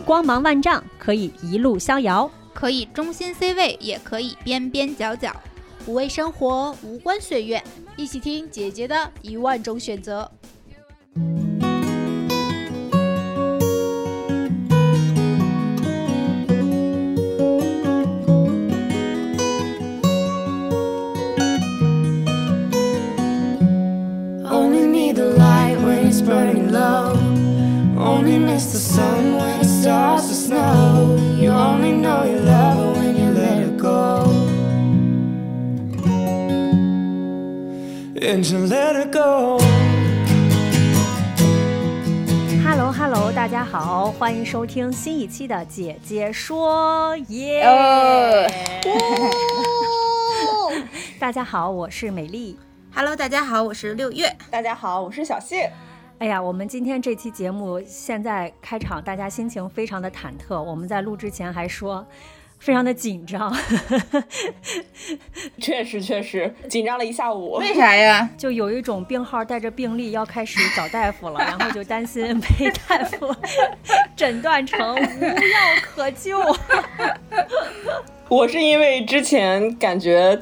光芒万丈，可以一路逍遥，可以中心 C 位，也可以边边角角。五味生活，无关岁月，一起听姐姐的一万种选择。Hello Hello，大家好，欢迎收听新一期的《姐姐说》耶！大家好，我是美丽。Hello，大家好，我是六月。大家好，我是小谢。哎呀，我们今天这期节目现在开场，大家心情非常的忐忑。我们在录之前还说。非常的紧张，确实确实紧张了一下午。为啥呀？就有一种病号带着病历要开始找大夫了，然后就担心被大夫 诊断成无药可救。我是因为之前感觉。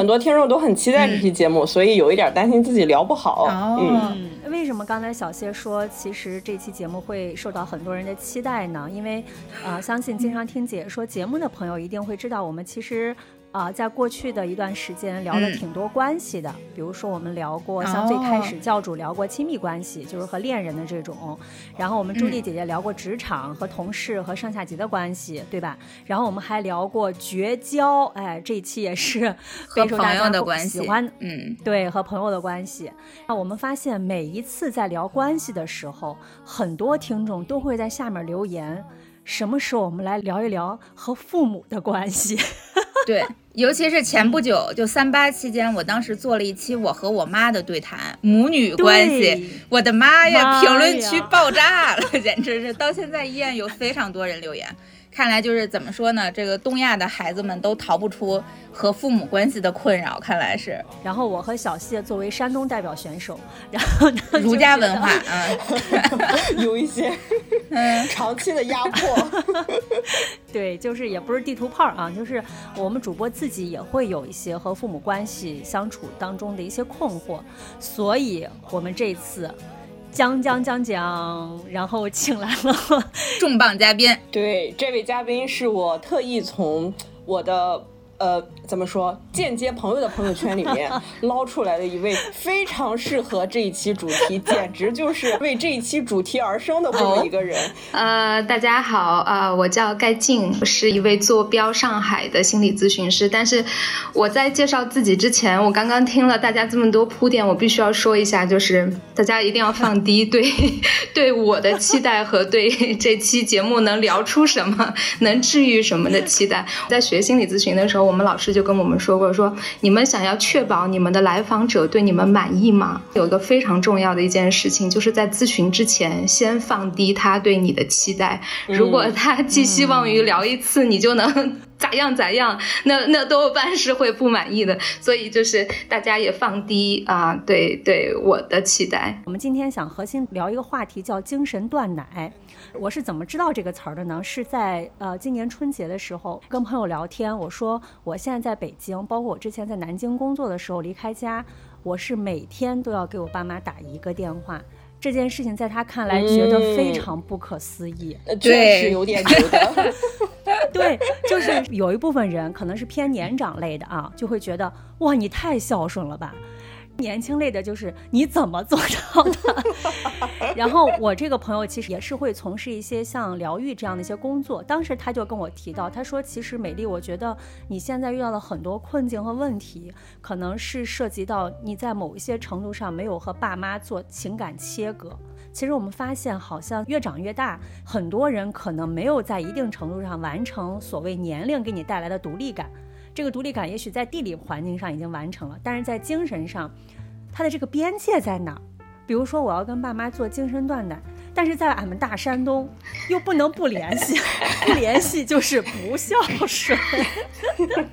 很多听众都很期待这期节目，所以有一点担心自己聊不好。嗯，为什么刚才小谢说，其实这期节目会受到很多人的期待呢？因为，呃，相信经常听解说节目的朋友一定会知道，我们其实。啊，在过去的一段时间聊了挺多关系的，比如说我们聊过，像最开始教主聊过亲密关系，就是和恋人的这种，然后我们朱莉姐姐聊过职场和同事和上下级的关系，对吧？然后我们还聊过绝交，哎，这一期也是备受大家喜欢，嗯，对，和朋友的关系。那我们发现每一次在聊关系的时候，很多听众都会在下面留言。什么时候我们来聊一聊和父母的关系？对，尤其是前不久，就三八期间，我当时做了一期我和我妈的对谈，母女关系。我的妈呀，评论区爆炸了，简直是，到现在依然有非常多人留言。看来就是怎么说呢？这个东亚的孩子们都逃不出和父母关系的困扰，看来是。然后我和小谢作为山东代表选手，然后 儒家文化啊，有一些长期的压迫。对，就是也不是地图炮啊，就是我们主播自己也会有一些和父母关系相处当中的一些困惑，所以我们这次。讲讲讲讲，然后请来了 重磅嘉宾。对，这位嘉宾是我特意从我的。呃，怎么说？间接朋友的朋友圈里面 捞出来的一位非常适合这一期主题，简直就是为这一期主题而生的这么一个人。呃，大家好，呃，我叫盖静，我是一位坐标上海的心理咨询师。但是我在介绍自己之前，我刚刚听了大家这么多铺垫，我必须要说一下，就是大家一定要放低对 对我的期待和对这期节目能聊出什么、能治愈什么的期待。在学心理咨询的时候。我们老师就跟我们说过，说你们想要确保你们的来访者对你们满意吗？有一个非常重要的一件事情，就是在咨询之前，先放低他对你的期待。如果他寄希望于聊一次你就能 咋样咋样，那那多半是会不满意的。所以就是大家也放低啊，对对我的期待。我们今天想核心聊一个话题，叫精神断奶。我是怎么知道这个词儿的呢？是在呃今年春节的时候跟朋友聊天，我说我现在在北京，包括我之前在南京工作的时候离开家，我是每天都要给我爸妈打一个电话。这件事情在他看来觉得非常不可思议，确实有点觉得。对，就是有一部分人可能是偏年长类的啊，就会觉得哇你太孝顺了吧。年轻类的就是你怎么做到的？然后我这个朋友其实也是会从事一些像疗愈这样的一些工作。当时他就跟我提到，他说：“其实美丽，我觉得你现在遇到了很多困境和问题，可能是涉及到你在某一些程度上没有和爸妈做情感切割。其实我们发现，好像越长越大，很多人可能没有在一定程度上完成所谓年龄给你带来的独立感。”这个独立感也许在地理环境上已经完成了，但是在精神上，它的这个边界在哪儿？比如说，我要跟爸妈做精神断奶，但是在俺们大山东又不能不联系，不联系就是不孝顺。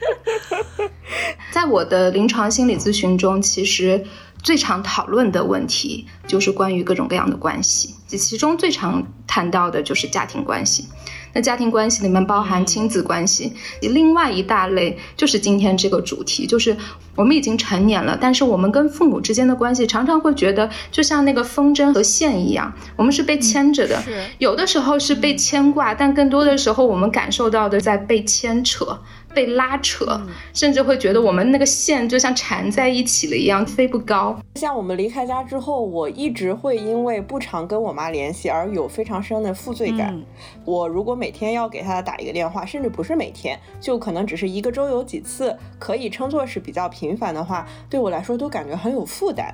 在我的临床心理咨询中，其实最常讨论的问题就是关于各种各样的关系，其中最常谈到的就是家庭关系。那家庭关系里面包含亲子关系，另外一大类就是今天这个主题，就是我们已经成年了，但是我们跟父母之间的关系常常会觉得就像那个风筝和线一样，我们是被牵着的，有的时候是被牵挂，但更多的时候我们感受到的在被牵扯。被拉扯，甚至会觉得我们那个线就像缠在一起了一样，飞不高。像我们离开家之后，我一直会因为不常跟我妈联系而有非常深的负罪感。我如果每天要给她打一个电话，甚至不是每天，就可能只是一个周有几次，可以称作是比较频繁的话，对我来说都感觉很有负担。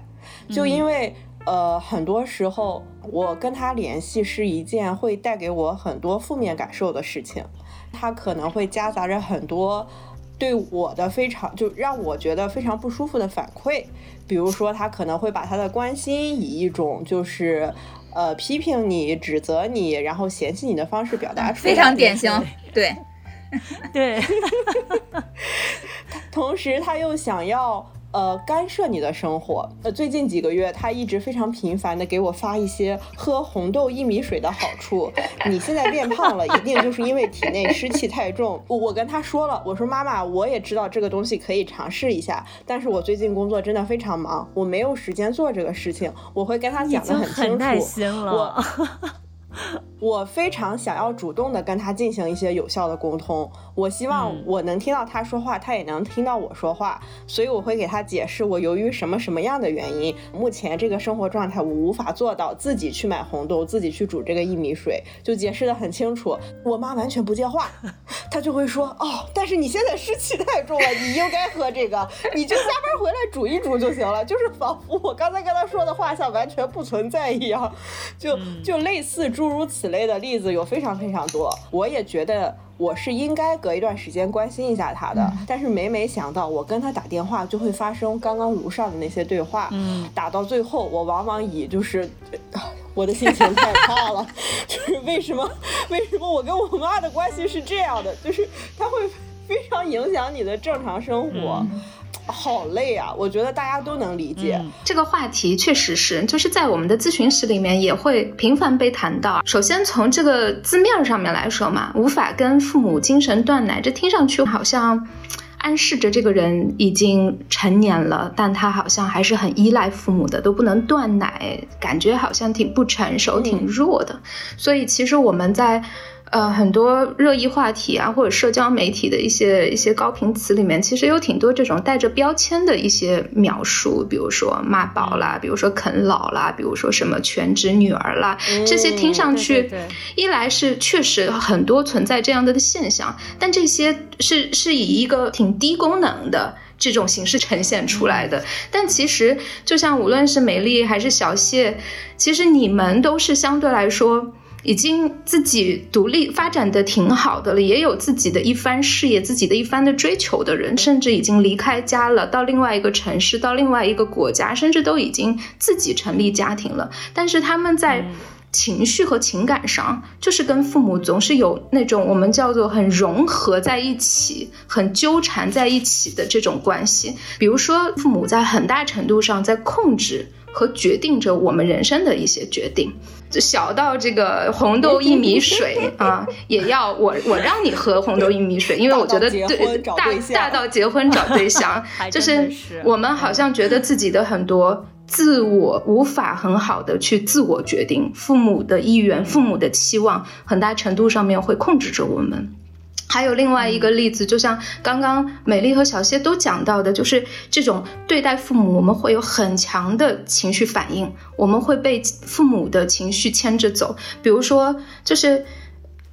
就因为呃，很多时候我跟她联系是一件会带给我很多负面感受的事情。他可能会夹杂着很多对我的非常就让我觉得非常不舒服的反馈，比如说他可能会把他的关心以一种就是呃批评你、指责你、然后嫌弃你的方式表达出来，非常典型，对。对，同时他又想要。呃，干涉你的生活。呃，最近几个月，他一直非常频繁的给我发一些喝红豆薏米水的好处。你现在变胖了，一定就是因为体内湿气太重。我跟他说了，我说妈妈，我也知道这个东西可以尝试一下，但是我最近工作真的非常忙，我没有时间做这个事情。我会跟他讲的很清楚。我。我非常想要主动的跟他进行一些有效的沟通，我希望我能听到他说话，他也能听到我说话，所以我会给他解释我由于什么什么样的原因，目前这个生活状态我无法做到自己去买红豆，自己去煮这个薏米水，就解释的很清楚。我妈完全不接话，她就会说哦，但是你现在湿气太重了，你应该喝这个，你就下班回来煮一煮就行了，就是仿佛我刚才跟他说的话像完全不存在一样，就就类似诸如此类的例子有非常非常多，我也觉得我是应该隔一段时间关心一下他的，但是每每想到我跟他打电话就会发生刚刚如上的那些对话，嗯，打到最后我往往以就是我的心情太差了，就是为什么为什么我跟我妈的关系是这样的，就是他会非常影响你的正常生活。好累啊！我觉得大家都能理解这个话题，确实是，就是在我们的咨询室里面也会频繁被谈到。首先从这个字面上面来说嘛，无法跟父母精神断奶，这听上去好像暗示着这个人已经成年了，但他好像还是很依赖父母的，都不能断奶，感觉好像挺不成熟、挺弱的。所以其实我们在。呃，很多热议话题啊，或者社交媒体的一些一些高频词里面，其实有挺多这种带着标签的一些描述，比如说妈宝啦，比如说啃老啦，比如说什么全职女儿啦，这些听上去，一来是确实很多存在这样的的现象，但这些是是以一个挺低功能的这种形式呈现出来的。但其实，就像无论是美丽还是小谢，其实你们都是相对来说。已经自己独立发展的挺好的了，也有自己的一番事业，自己的一番的追求的人，甚至已经离开家了，到另外一个城市，到另外一个国家，甚至都已经自己成立家庭了。但是他们在情绪和情感上，就是跟父母总是有那种我们叫做很融合在一起、很纠缠在一起的这种关系。比如说，父母在很大程度上在控制和决定着我们人生的一些决定。小到这个红豆薏米水啊，也要我 我让你喝红豆薏米水，因为我觉得对大大到结婚找对象，就是我们好像觉得自己的很多自我无法很好的去自我决定，父母的意愿、父母的期望，很大程度上面会控制着我们。还有另外一个例子，就像刚刚美丽和小谢都讲到的，就是这种对待父母，我们会有很强的情绪反应，我们会被父母的情绪牵着走，比如说就是。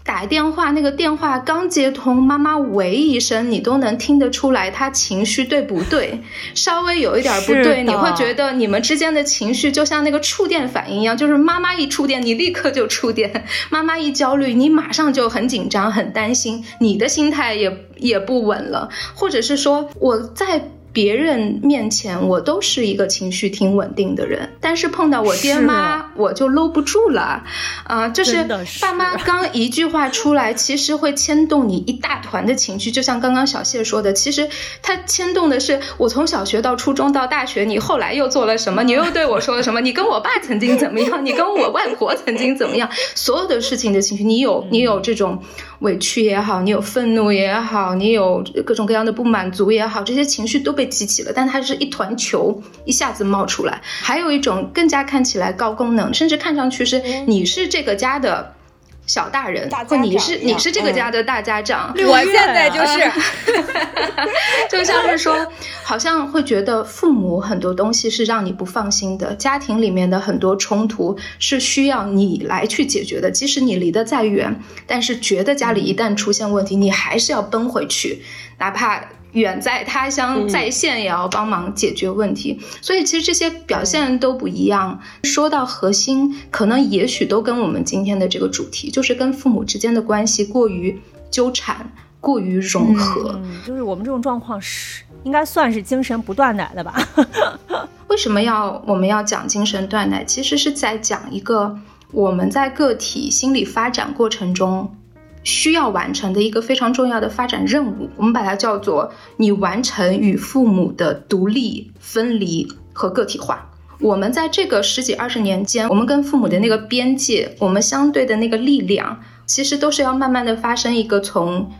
打电话，那个电话刚接通，妈妈喂一声，你都能听得出来，她情绪对不对？稍微有一点不对，你会觉得你们之间的情绪就像那个触电反应一样，就是妈妈一触电，你立刻就触电；妈妈一焦虑，你马上就很紧张、很担心，你的心态也也不稳了。或者是说，我在。别人面前，我都是一个情绪挺稳定的人，但是碰到我爹妈，我就搂不住了，啊，就是爸妈刚一句话出来，其实会牵动你一大团的情绪。就像刚刚小谢说的，其实他牵动的是我从小学到初中到大学，你后来又做了什么？你又对我说了什么？你跟我爸曾经怎么样？你跟我外婆曾经怎么样？所有的事情的情绪，你有你有这种委屈也好，你有愤怒也好，你有各种各样的不满足也好，这些情绪都被激起了，但它是一团球一下子冒出来。还有一种更加看起来高功能，甚至看上去是你是这个家的小大人，或你是你是这个家的大家长。我现在就是，就像是说，好像会觉得父母很多东西是让你不放心的，家庭里面的很多冲突是需要你来去解决的。即使你离得再远，但是觉得家里一旦出现问题，你还是要奔回去，哪怕。远在他乡，在线也要帮忙解决问题，所以其实这些表现都不一样。说到核心，可能也许都跟我们今天的这个主题，就是跟父母之间的关系过于纠缠、过于融合。就是我们这种状况是应该算是精神不断奶的吧？为什么要我们要讲精神断奶？其实是在讲一个我们在个体心理发展过程中。需要完成的一个非常重要的发展任务，我们把它叫做你完成与父母的独立、分离和个体化。我们在这个十几二十年间，我们跟父母的那个边界，我们相对的那个力量，其实都是要慢慢的发生一个从。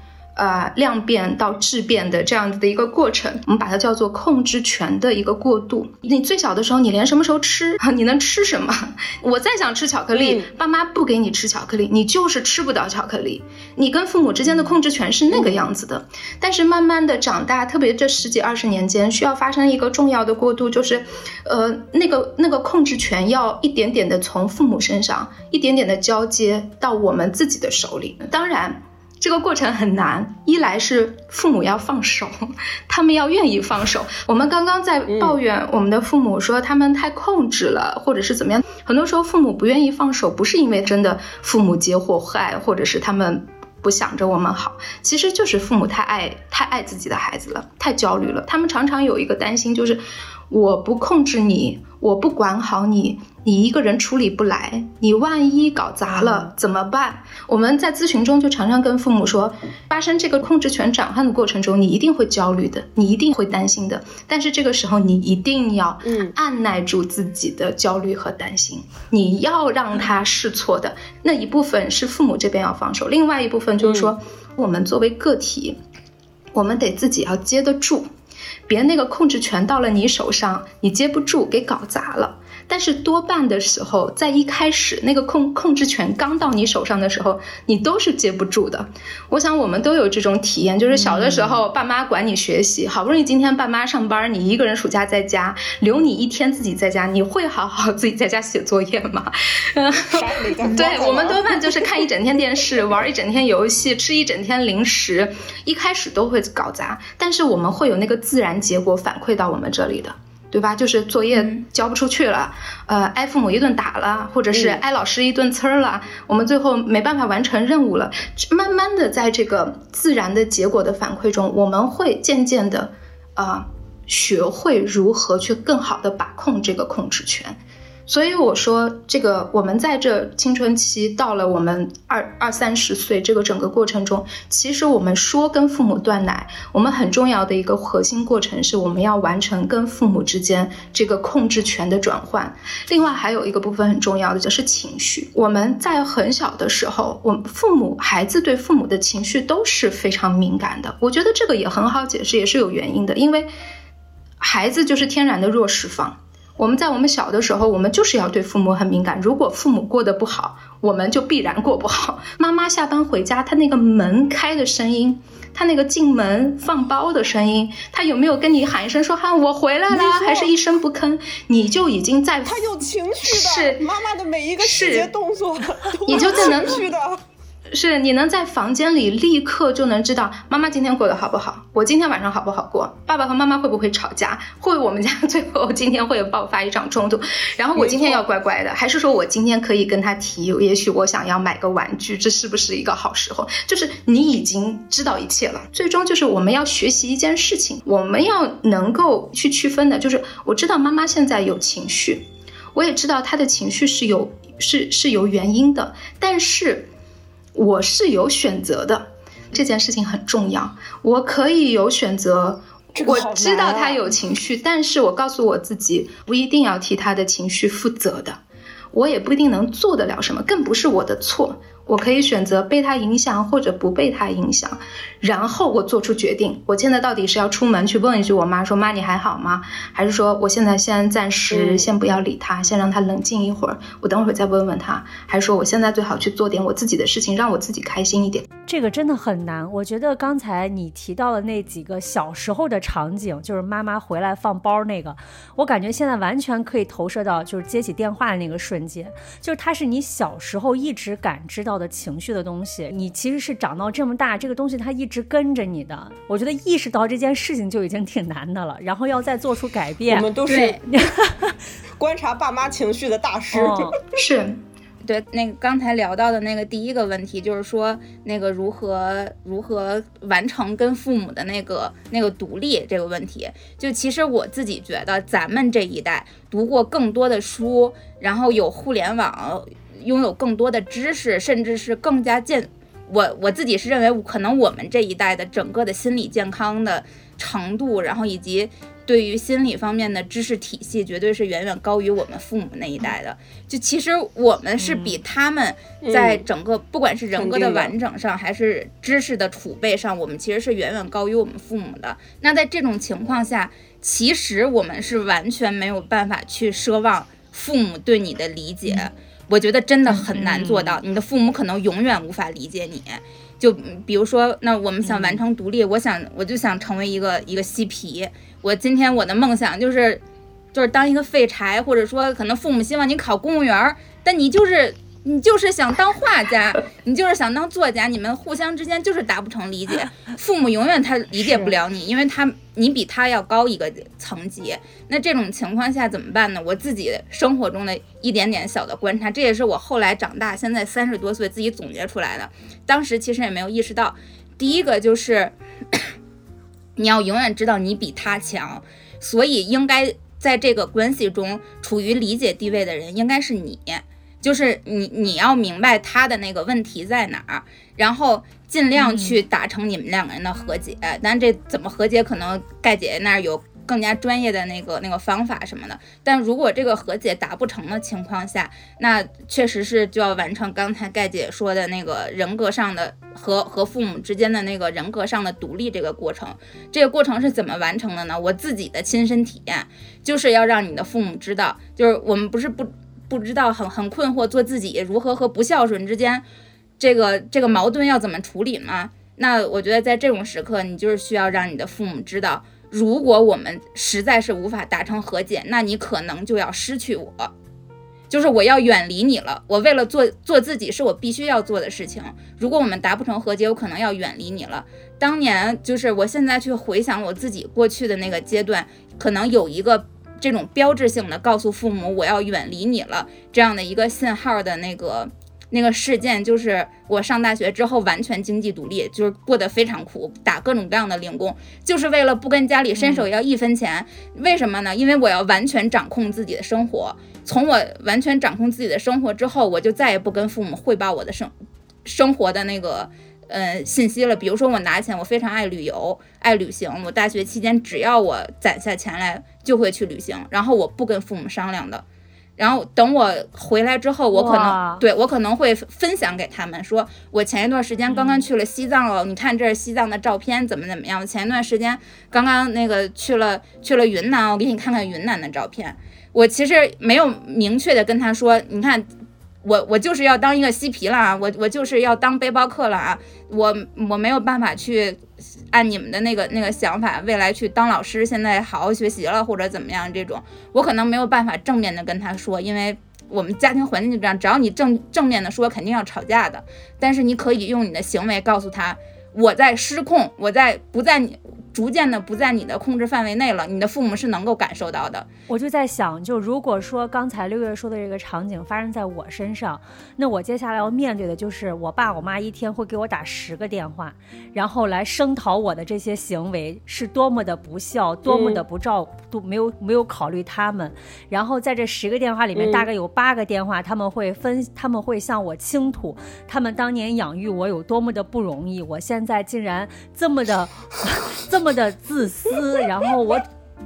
呃，量变到质变的这样子的一个过程，我们把它叫做控制权的一个过渡。你最小的时候，你连什么时候吃，你能吃什么？我再想吃巧克力，爸妈不给你吃巧克力，你就是吃不到巧克力。你跟父母之间的控制权是那个样子的。但是慢慢的长大，特别这十几二十年间，需要发生一个重要的过渡，就是，呃，那个那个控制权要一点点的从父母身上，一点点的交接到我们自己的手里。当然。这个过程很难，一来是父母要放手，他们要愿意放手。我们刚刚在抱怨我们的父母说他们太控制了，或者是怎么样。很多时候父母不愿意放手，不是因为真的父母皆祸害，或者是他们不想着我们好，其实就是父母太爱太爱自己的孩子了，太焦虑了。他们常常有一个担心，就是我不控制你，我不管好你。你一个人处理不来，你万一搞砸了怎么办？我们在咨询中就常常跟父母说，发生这个控制权转换的过程中，你一定会焦虑的，你一定会担心的。但是这个时候，你一定要按耐住自己的焦虑和担心，你要让他试错的那一部分是父母这边要放手，另外一部分就是说，我们作为个体，我们得自己要接得住，别那个控制权到了你手上，你接不住，给搞砸了。但是多半的时候，在一开始那个控控制权刚到你手上的时候，你都是接不住的。我想我们都有这种体验，就是小的时候爸妈管你学习，好不容易今天爸妈上班，你一个人暑假在家，留你一天自己在家，你会好好自己在家写作业吗？嗯 对我们多半就是看一整天电视，玩一整天游戏，吃一整天零食，一开始都会搞砸，但是我们会有那个自然结果反馈到我们这里的。对吧？就是作业交不出去了，呃，挨父母一顿打了，或者是挨老师一顿呲儿了，我们最后没办法完成任务了。慢慢的，在这个自然的结果的反馈中，我们会渐渐的，啊，学会如何去更好的把控这个控制权。所以我说，这个我们在这青春期到了我们二二三十岁这个整个过程中，其实我们说跟父母断奶，我们很重要的一个核心过程是我们要完成跟父母之间这个控制权的转换。另外还有一个部分很重要的就是情绪。我们在很小的时候，我父母孩子对父母的情绪都是非常敏感的。我觉得这个也很好解释，也是有原因的，因为孩子就是天然的弱势方。我们在我们小的时候，我们就是要对父母很敏感。如果父母过得不好，我们就必然过不好。妈妈下班回家，她那个门开的声音，她那个进门放包的声音，她有没有跟你喊一声说哈我回来了，还是一声不吭，你就已经在。她有情绪的，是妈妈的每一个细节动作，你就在能去的。是你能在房间里立刻就能知道妈妈今天过得好不好，我今天晚上好不好过，爸爸和妈妈会不会吵架，会我们家最后今天会爆发一场冲突，然后我今天要乖乖的，还是说我今天可以跟他提，也许我想要买个玩具，这是不是一个好时候？就是你已经知道一切了，最终就是我们要学习一件事情，我们要能够去区分的，就是我知道妈妈现在有情绪，我也知道她的情绪是有是是有原因的，但是。我是有选择的，这件事情很重要。我可以有选择，我知道他有情绪，但是我告诉我自己，不一定要替他的情绪负责的。我也不一定能做得了什么，更不是我的错。我可以选择被他影响或者不被他影响，然后我做出决定。我现在到底是要出门去问一句我妈说妈你还好吗？还是说我现在先暂时先不要理他，先让他冷静一会儿，我等会儿再问问他。还是说我现在最好去做点我自己的事情，让我自己开心一点。这个真的很难。我觉得刚才你提到的那几个小时候的场景，就是妈妈回来放包那个，我感觉现在完全可以投射到就是接起电话的那个瞬间，就是它是你小时候一直感知到。的情绪的东西，你其实是长到这么大，这个东西它一直跟着你的。我觉得意识到这件事情就已经挺难的了，然后要再做出改变。我们都是 观察爸妈情绪的大师。是，对，那个刚才聊到的那个第一个问题，就是说那个如何如何完成跟父母的那个那个独立这个问题。就其实我自己觉得，咱们这一代读过更多的书，然后有互联网。拥有更多的知识，甚至是更加健，我我自己是认为，可能我们这一代的整个的心理健康的程度，然后以及对于心理方面的知识体系，绝对是远远高于我们父母那一代的。就其实我们是比他们在整个不管是人格的完整上，还是知识的储备上，我们其实是远远高于我们父母的。那在这种情况下，其实我们是完全没有办法去奢望父母对你的理解。我觉得真的很难做到，你的父母可能永远无法理解你。就比如说，那我们想完成独立，我想我就想成为一个一个嬉皮。我今天我的梦想就是，就是当一个废柴，或者说可能父母希望你考公务员，但你就是。你就是想当画家，你就是想当作家，你们互相之间就是达不成理解，父母永远他理解不了你，因为他你比他要高一个层级。那这种情况下怎么办呢？我自己生活中的一点点小的观察，这也是我后来长大，现在三十多岁自己总结出来的。当时其实也没有意识到，第一个就是 你要永远知道你比他强，所以应该在这个关系中处于理解地位的人应该是你。就是你，你要明白他的那个问题在哪儿，然后尽量去达成你们两个人的和解。但这怎么和解，可能盖姐姐那儿有更加专业的那个那个方法什么的。但如果这个和解达不成的情况下，那确实是就要完成刚才盖姐说的那个人格上的和和父母之间的那个人格上的独立这个过程。这个过程是怎么完成的呢？我自己的亲身体验就是要让你的父母知道，就是我们不是不。不知道很很困惑，做自己如何和不孝顺之间，这个这个矛盾要怎么处理吗？那我觉得在这种时刻，你就是需要让你的父母知道，如果我们实在是无法达成和解，那你可能就要失去我，就是我要远离你了。我为了做做自己，是我必须要做的事情。如果我们达不成和解，我可能要远离你了。当年就是我现在去回想我自己过去的那个阶段，可能有一个。这种标志性的告诉父母我要远离你了这样的一个信号的那个那个事件，就是我上大学之后完全经济独立，就是过得非常苦，打各种各样的零工，就是为了不跟家里伸手要一分钱。为什么呢？因为我要完全掌控自己的生活。从我完全掌控自己的生活之后，我就再也不跟父母汇报我的生生活的那个。呃，信息了。比如说，我拿钱，我非常爱旅游，爱旅行。我大学期间，只要我攒下钱来，就会去旅行。然后我不跟父母商量的。然后等我回来之后，我可能对我可能会分享给他们，说我前一段时间刚刚去了西藏了，你看这是西藏的照片，怎么怎么样？前一段时间刚刚那个去了去了云南，我给你看看云南的照片。我其实没有明确的跟他说，你看。我我就是要当一个嬉皮了啊！我我就是要当背包客了啊！我我没有办法去按你们的那个那个想法，未来去当老师，现在好好学习了或者怎么样这种，我可能没有办法正面的跟他说，因为我们家庭环境就这样，只要你正正面的说，肯定要吵架的。但是你可以用你的行为告诉他，我在失控，我在不在你。逐渐的不在你的控制范围内了，你的父母是能够感受到的。我就在想，就如果说刚才六月说的这个场景发生在我身上，那我接下来要面对的就是我爸我妈一天会给我打十个电话，然后来声讨我的这些行为是多么的不孝，多么的不照，都没有没有考虑他们。然后在这十个电话里面，大概有八个电话他们会分，他们会向我倾吐他们当年养育我有多么的不容易，我现在竟然这么的这。这么的自私，然后我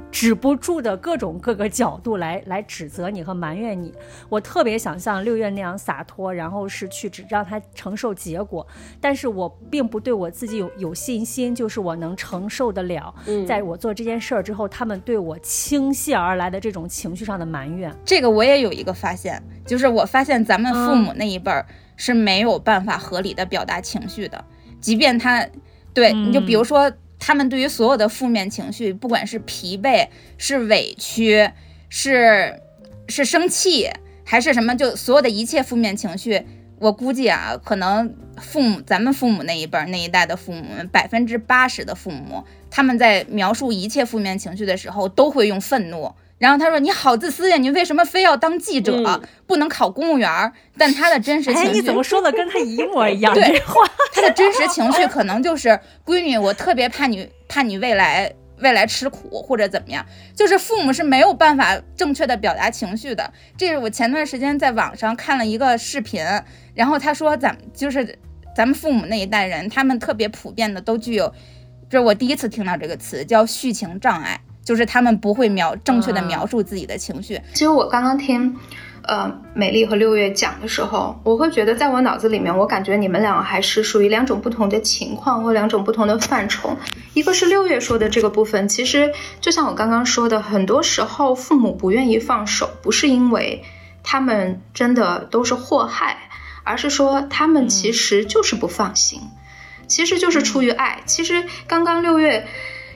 止不住的各种各个角度来来指责你和埋怨你。我特别想像六月那样洒脱，然后是去只让他承受结果，但是我并不对我自己有有信心，就是我能承受得了。在我做这件事儿之后，他们对我倾泻而来的这种情绪上的埋怨。这个我也有一个发现，就是我发现咱们父母那一辈儿是没有办法合理的表达情绪的，即便他对你就比如说。他们对于所有的负面情绪，不管是疲惫、是委屈、是是生气，还是什么，就所有的一切负面情绪，我估计啊，可能父母咱们父母那一辈那一代的父母，百分之八十的父母，他们在描述一切负面情绪的时候，都会用愤怒。然后他说：“你好自私呀，你为什么非要当记者，不能考公务员？”但他的真实情绪，你怎么说的跟他一模 一样？对，他的真实情绪可能就是闺女，我特别怕你，怕你未来未来吃苦或者怎么样。就是父母是没有办法正确的表达情绪的。这是我前段时间在网上看了一个视频，然后他说咱就是咱们父母那一代人，他们特别普遍的都具有，这是我第一次听到这个词，叫叙情障碍。就是他们不会描正确的描述自己的情绪。其实我刚刚听，呃，美丽和六月讲的时候，我会觉得，在我脑子里面，我感觉你们两个还是属于两种不同的情况或两种不同的范畴。一个是六月说的这个部分，其实就像我刚刚说的，很多时候父母不愿意放手，不是因为他们真的都是祸害，而是说他们其实就是不放心，其实就是出于爱。其实刚刚六月。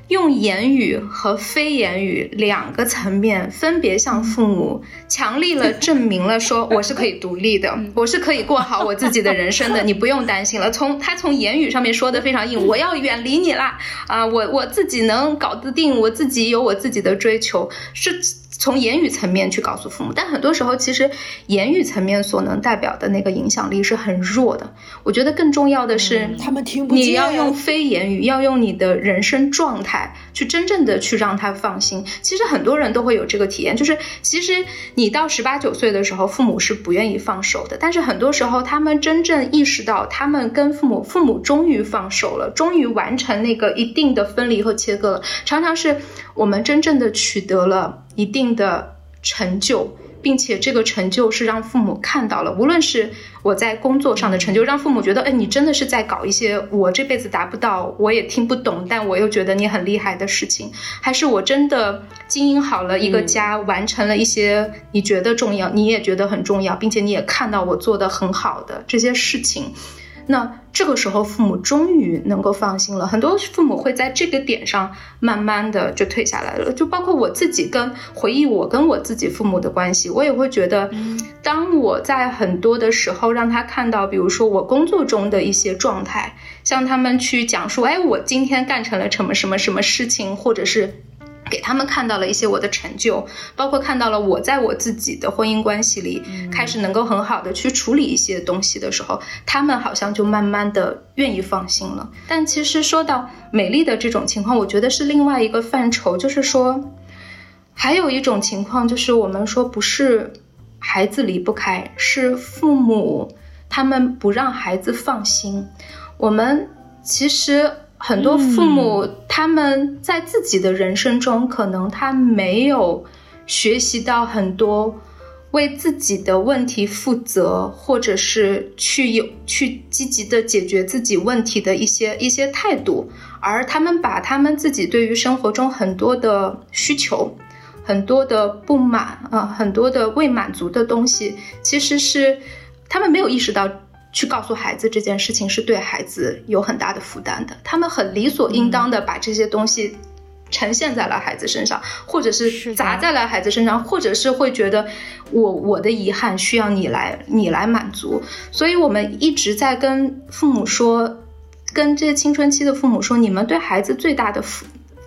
用言语和非言语两个层面分别向父母强力了证明了说我是可以独立的，我是可以过好我自己的人生的，你不用担心了。从他从言语上面说的非常硬，我要远离你啦啊，我我自己能搞得定，我自己有我自己的追求是。从言语层面去告诉父母，但很多时候其实言语层面所能代表的那个影响力是很弱的。我觉得更重要的是，他们听不见。你要用非言语，要用你的人生状态去真正的去让他放心。其实很多人都会有这个体验，就是其实你到十八九岁的时候，父母是不愿意放手的。但是很多时候，他们真正意识到，他们跟父母，父母终于放手了，终于完成那个一定的分离和切割了。常常是我们真正的取得了。一定的成就，并且这个成就是让父母看到了。无论是我在工作上的成就，让父母觉得，哎，你真的是在搞一些我这辈子达不到，我也听不懂，但我又觉得你很厉害的事情；还是我真的经营好了一个家，完成了一些你觉得重要，你也觉得很重要，并且你也看到我做的很好的这些事情。那这个时候，父母终于能够放心了。很多父母会在这个点上慢慢的就退下来了。就包括我自己跟回忆我跟我自己父母的关系，我也会觉得，当我在很多的时候让他看到，比如说我工作中的一些状态，向他们去讲述，哎，我今天干成了什么什么什么事情，或者是。给他们看到了一些我的成就，包括看到了我在我自己的婚姻关系里开始能够很好的去处理一些东西的时候，他们好像就慢慢的愿意放心了。但其实说到美丽的这种情况，我觉得是另外一个范畴，就是说，还有一种情况就是我们说不是孩子离不开，是父母他们不让孩子放心。我们其实。很多父母他们在自己的人生中，可能他没有学习到很多为自己的问题负责，或者是去有去积极的解决自己问题的一些一些态度，而他们把他们自己对于生活中很多的需求、很多的不满啊、很多的未满足的东西，其实是他们没有意识到。去告诉孩子这件事情是对孩子有很大的负担的，他们很理所应当的把这些东西呈现在了孩子身上，或者是砸在了孩子身上，或者是会觉得我我的遗憾需要你来你来满足，所以我们一直在跟父母说，跟这些青春期的父母说，你们对孩子最大的福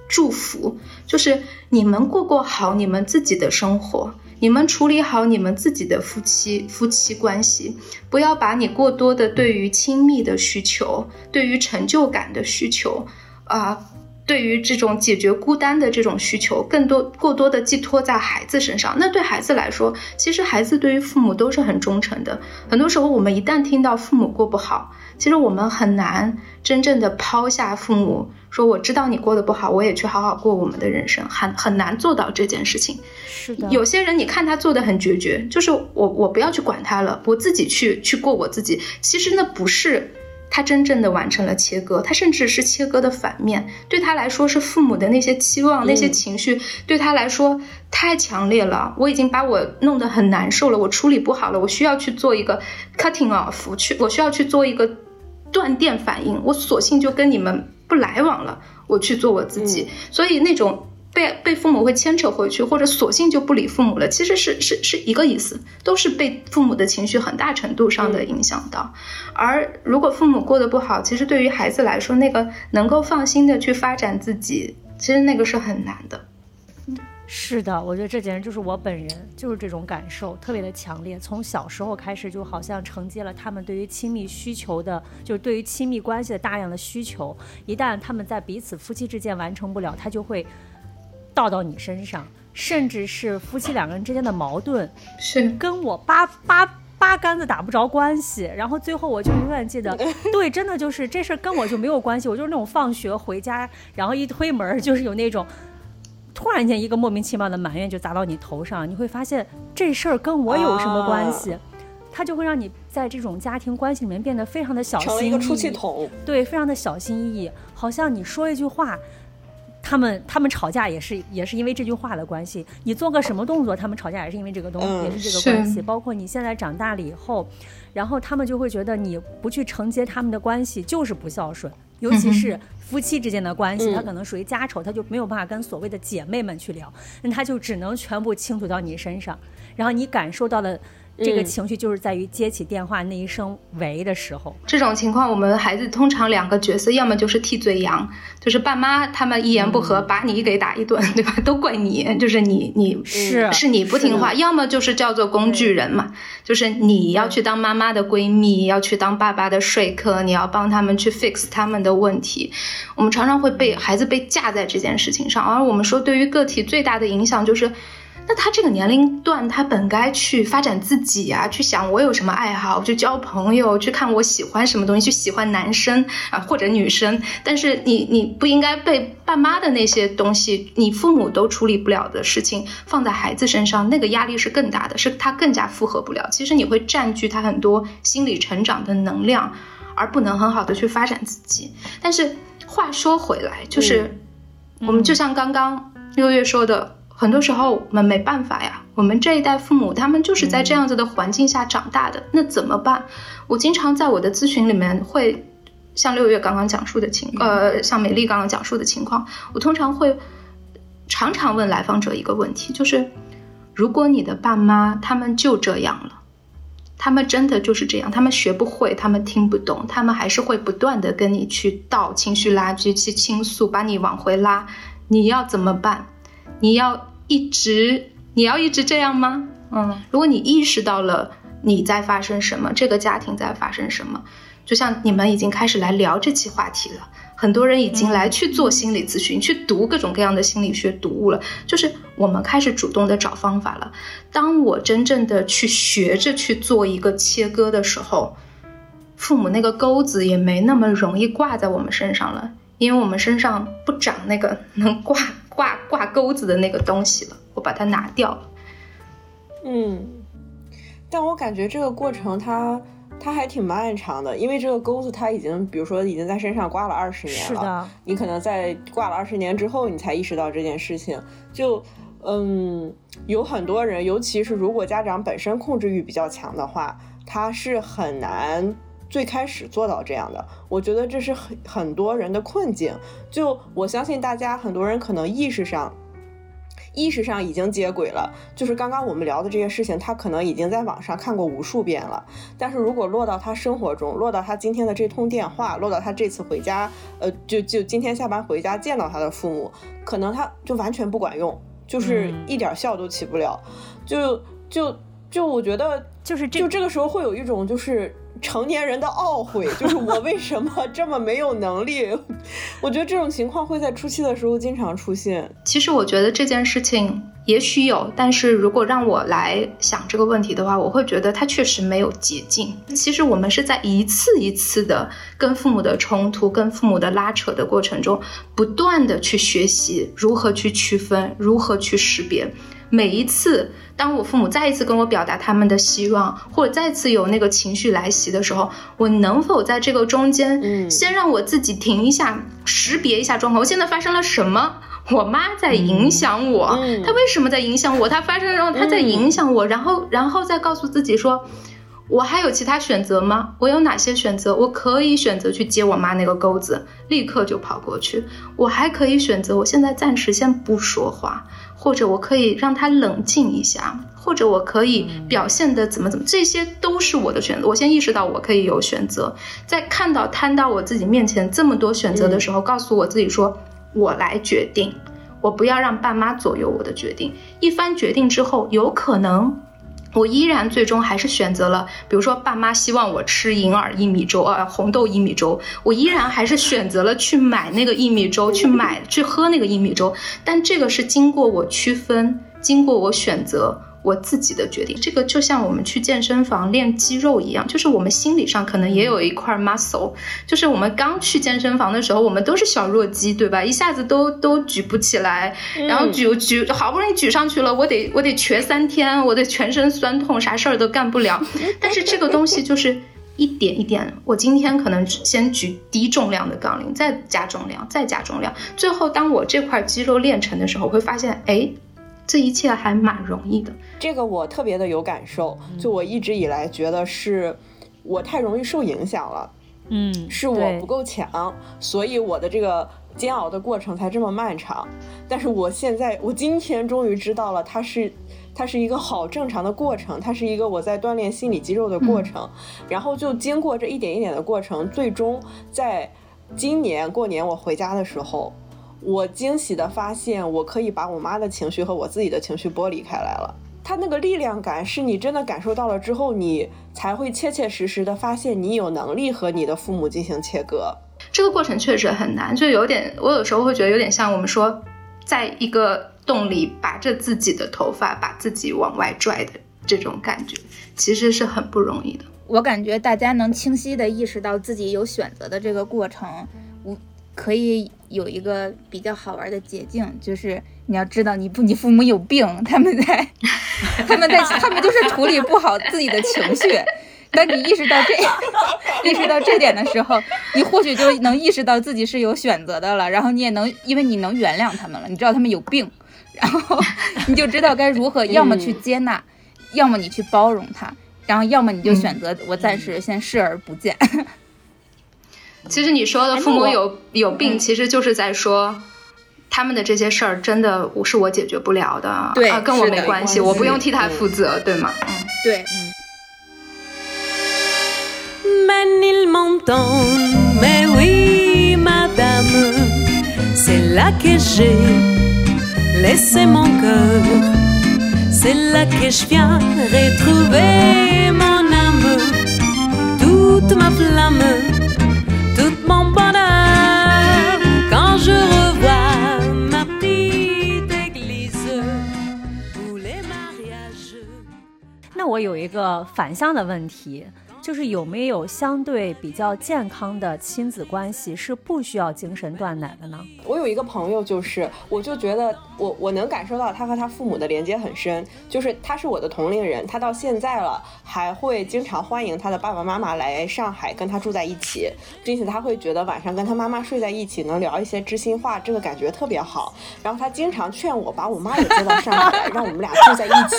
祝福就是你们过过好你们自己的生活。你们处理好你们自己的夫妻夫妻关系，不要把你过多的对于亲密的需求、对于成就感的需求，啊、对于这种解决孤单的这种需求，更多过多的寄托在孩子身上。那对孩子来说，其实孩子对于父母都是很忠诚的。很多时候，我们一旦听到父母过不好，其实我们很难真正的抛下父母，说我知道你过得不好，我也去好好过我们的人生，很很难做到这件事情。是的，有些人你看他做的很决绝，就是我我不要去管他了，我自己去去过我自己。其实那不是他真正的完成了切割，他甚至是切割的反面。对他来说，是父母的那些期望、那些情绪，对他来说太强烈了。我已经把我弄得很难受了，我处理不好了，我需要去做一个 cutting off，去我需要去做一个断电反应，我索性就跟你们不来往了，我去做我自己。所以那种。被被父母会牵扯回去，或者索性就不理父母了，其实是是是一个意思，都是被父母的情绪很大程度上的影响到。而如果父母过得不好，其实对于孩子来说，那个能够放心的去发展自己，其实那个是很难的。是的，我觉得这简直就是我本人，就是这种感受特别的强烈。从小时候开始，就好像承接了他们对于亲密需求的，就是对于亲密关系的大量的需求。一旦他们在彼此夫妻之间完成不了，他就会倒到你身上，甚至是夫妻两个人之间的矛盾，是跟我八八八竿子打不着关系。然后最后我就永远记得，对，真的就是这事儿跟我就没有关系。我就是那种放学回家，然后一推门儿就是有那种。突然间，一个莫名其妙的埋怨就砸到你头上，你会发现这事儿跟我有什么关系？它就会让你在这种家庭关系里面变得非常的小心翼翼，成了一个出气筒。对，非常的小心翼翼，好像你说一句话，他们他们吵架也是也是因为这句话的关系，你做个什么动作，他们吵架也是因为这个东西，嗯也是这个关系。包括你现在长大了以后，然后他们就会觉得你不去承接他们的关系就是不孝顺，尤其是夫妻之间的关系，嗯。他可能属于家丑，他就没有办法跟所谓的姐妹们去聊，那他就只能全部倾吐到你身上，然后你感受到的这个嗯情绪，就是在于接起电话那一声喂的时候。这种情况，我们孩子通常两个角色，要么就是替罪羊，就是爸妈他们一言不合把你给打一顿，对吧？都怪你，就是你你是是你不听话，要么就是叫做工具人嘛，就是你要去当妈妈的闺蜜，要去当爸爸的说客，你要帮他们去 fix 他们的问题。我们常常会被孩子被架在这件事情上，而我们说对于个体最大的影响就是。那他这个年龄段，他本该去发展自己啊、去想我有什么爱好，去交朋友，去看我喜欢什么东西，去喜欢男生啊或者女生。但是你你不应该被爸妈的那些东西，你父母都处理不了的事情放在孩子身上，那个压力是更大的，是他更加负荷不了。其实你会占据他很多心理成长的能量，而不能很好的去发展自己。但是话说回来，就是、我们就像刚刚六月说的。很多时候我们没办法呀，我们这一代父母他们就是在这样子的环境下长大的，那怎么办？我经常在我的咨询里面会，像六月刚刚讲述的情，呃，像美丽刚刚讲述的情况，我通常会常常问来访者一个问题，就是如果你的爸妈他们就这样了，他们真的就是这样，他们学不会，他们听不懂，他们还是会不断的跟你去倒情绪垃圾，去倾诉，把你往回拉，你要怎么办？你要一直，你要一直这样吗？嗯，如果你意识到了你在发生什么，这个家庭在发生什么，就像你们已经开始来聊这期话题了，很多人已经来去做心理咨询，去读各种各样的心理学读物了，就是我们开始主动的找方法了。当我真正的去学着去做一个切割的时候，父母那个钩子也没那么容易挂在我们身上了，因为我们身上不长那个能挂挂挂钩子的那个东西了，我把它拿掉了。嗯，但我感觉这个过程它它还挺漫长的，因为这个钩子它已经，比如说已经在身上挂了二十年了，是的，你可能在挂了二十年之后，你才意识到这件事情。就嗯，有很多人，尤其是如果家长本身控制欲比较强的话，他是很难最开始做到这样的。我觉得这是很很多人的困境。就我相信大家很多人可能意识上。意识上已经接轨了，就是刚刚我们聊的这些事情，他可能已经在网上看过无数遍了。但是如果落到他生活中，落到他今天的这通电话，落到他这次回家，呃，就就今天下班回家见到他的父母，可能他就完全不管用，就是一点效都起不了。就就就我觉得，就是就这个时候会有一种就是。成年人的懊悔，就是我为什么这么没有能力？我觉得这种情况会在初期的时候经常出现。其实我觉得这件事情也许有，但是如果让我来想这个问题的话，我会觉得它确实没有捷径。其实我们是在一次一次的跟父母的冲突、跟父母的拉扯的过程中，不断的去学习如何去区分，如何去识别。每一次，当我父母再一次跟我表达他们的希望，或者再次有那个情绪来袭的时候，我能否在这个中间，先让我自己停一下，识别一下状况？我现在发生了什么？我妈在影响我，她为什么在影响我？她发生后，她在影响我，然后，然后再告诉自己说。我还有其他选择吗？我有哪些选择？我可以选择去接我妈那个钩子，立刻就跑过去。我还可以选择，我现在暂时先不说话，或者我可以让他冷静一下，或者我可以表现的怎么怎么，这些都是我的选择。我先意识到我可以有选择，在看到摊到我自己面前这么多选择的时候，告诉我自己说，我来决定，我不要让爸妈左右我的决定。一番决定之后，有可能。我依然最终还是选择了，比如说爸妈希望我吃银耳薏米粥，啊，红豆薏米粥，我依然还是选择了去买那个薏米粥，去买去喝那个薏米粥，但这个是经过我区分，经过我选择。我自己的决定，这个就像我们去健身房练肌肉一样，就是我们心理上可能也有一块 muscle，就是我们刚去健身房的时候，我们都是小弱鸡，对吧？一下子都都举不起来，然后举举好不容易举上去了，我得我得瘸三天，我得全身酸痛，啥事儿都干不了。但是这个东西就是一点一点，我今天可能先举低重量的杠铃，再加重量，再加重量，最后当我这块肌肉练成的时候，会发现，哎。这一切还蛮容易的，这个我特别的有感受。就我一直以来觉得是我太容易受影响了，嗯，是我不够强，所以我的这个煎熬的过程才这么漫长。但是我现在，我今天终于知道了，它是它是一个好正常的过程，它是一个我在锻炼心理肌肉的过程。然后就经过这一点一点的过程，最终在今年过年我回家的时候。我惊喜的发现，我可以把我妈的情绪和我自己的情绪剥离开来了。她那个力量感，是你真的感受到了之后，你才会切切实实的发现，你有能力和你的父母进行切割。这个过程确实很难，就有点，我有时候会觉得有点像我们说，在一个洞里拔着自己的头发，把自己往外拽的这种感觉，其实是很不容易的。我感觉大家能清晰的意识到自己有选择的这个过程，我可以。有一个比较好玩的捷径，就是你要知道，你不，你父母有病，他们在，他们在，他们就是处理不好自己的情绪。当你意识到这，意识到这点的时候，你或许就能意识到自己是有选择的了。然后你也能，因为你能原谅他们了，你知道他们有病，然后你就知道该如何，要么去接纳，要么你去包容他，然后要么你就选择我暂时先视而不见。其实你说的父母有有病，其实就是在说他们的这些事儿真的是我解决不了的，对，跟我没关系，我不用替他负责，对吗？嗯，对。那我有一个反向的问题。就是有没有相对比较健康的亲子关系是不需要精神断奶的呢？我有一个朋友，就是我就觉得我我能感受到他和他父母的连接很深，就是他是我的同龄人，他到现在了还会经常欢迎他的爸爸妈妈来上海跟他住在一起，并且他会觉得晚上跟他妈妈睡在一起能聊一些知心话，这个感觉特别好。然后他经常劝我把我妈也接到上海来，让我们俩住在一起。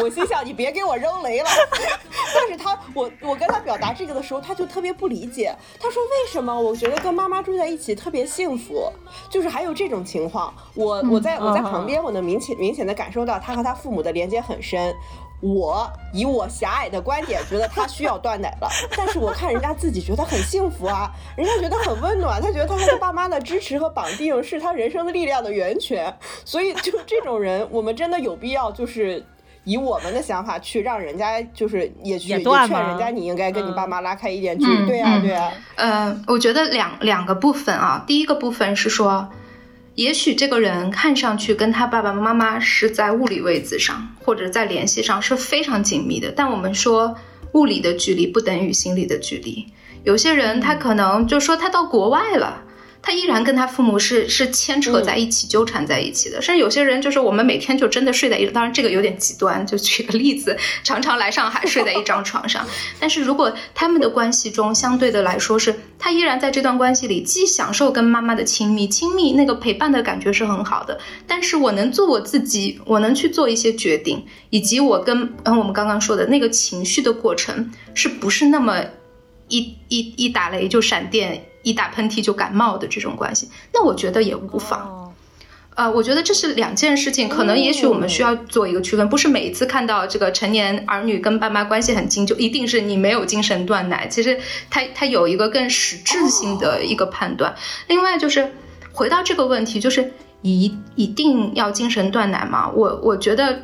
我心想你别给我扔雷了。但是他我我。跟他表达这个的时候，他就特别不理解。他说：“为什么我觉得跟妈妈住在一起特别幸福？就是还有这种情况。我我在我在旁边，我能明显明显的感受到他和他父母的连接很深。我以我狭隘的观点，觉得他需要断奶了。但是我看人家自己觉得很幸福啊，人家觉得很温暖，他觉得他和他爸妈的支持和绑定是他人生的力量的源泉。所以就这种人，我们真的有必要就是。”以我们的想法去让人家，就是也去也劝人家，你应该跟你爸妈拉开一点距离。对呀，对呀。呃，我觉得两两个部分啊，第一个部分是说，也许这个人看上去跟他爸爸妈妈是在物理位置上或者在联系上是非常紧密的，但我们说物理的距离不等于心理的距离。有些人他可能就说他到国外了。他依然跟他父母是是牵扯在一起、纠缠在一起的。甚至有些人就是我们每天就真的睡在一，当然这个有点极端，就举个例子，常常来上海睡在一张床上。但是如果他们的关系中相对的来说是，他依然在这段关系里既享受跟妈妈的亲密，亲密那个陪伴的感觉是很好的。但是我能做我自己，我能去做一些决定，以及我跟嗯我们刚刚说的那个情绪的过程，是不是那么一一一打雷就闪电？一打喷嚏就感冒的这种关系，那我觉得也无妨。呃，我觉得这是两件事情，可能也许我们需要做一个区分，不是每一次看到这个成年儿女跟爸妈关系很近，就一定是你没有精神断奶。其实他他有一个更实质性的一个判断。另外就是回到这个问题，就是一一定要精神断奶吗？我我觉得。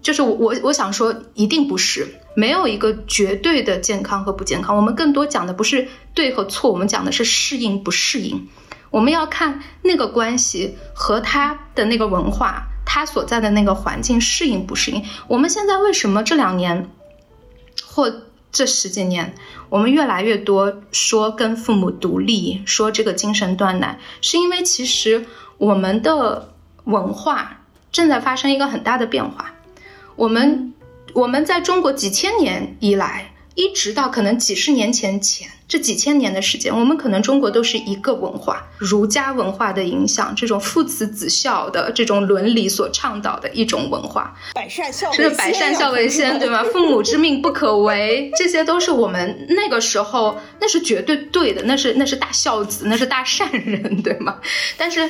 就是我我我想说，一定不是没有一个绝对的健康和不健康。我们更多讲的不是对和错，我们讲的是适应不适应。我们要看那个关系和他的那个文化，他所在的那个环境适应不适应。我们现在为什么这两年或这十几年，我们越来越多说跟父母独立，说这个精神断奶，是因为其实我们的文化正在发生一个很大的变化。我们我们在中国几千年以来，一直到可能几十年前前。这几千年的时间，我们可能中国都是一个文化，儒家文化的影响，这种父慈子孝的这种伦理所倡导的一种文化，百善孝是百善孝为先，对吗？父母之命不可违，这些都是我们那个时候那是绝对对的，那是那是大孝子，那是大善人，对吗？但是，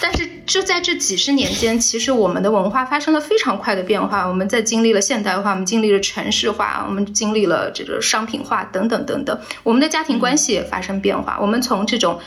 但是就在这几十年间，其实我们的文化发生了非常快的变化，我们在经历了现代化，我们经历了城市化，我们经历了这个商品化等等等等，我们的。家庭关系也发生变化，我们从这种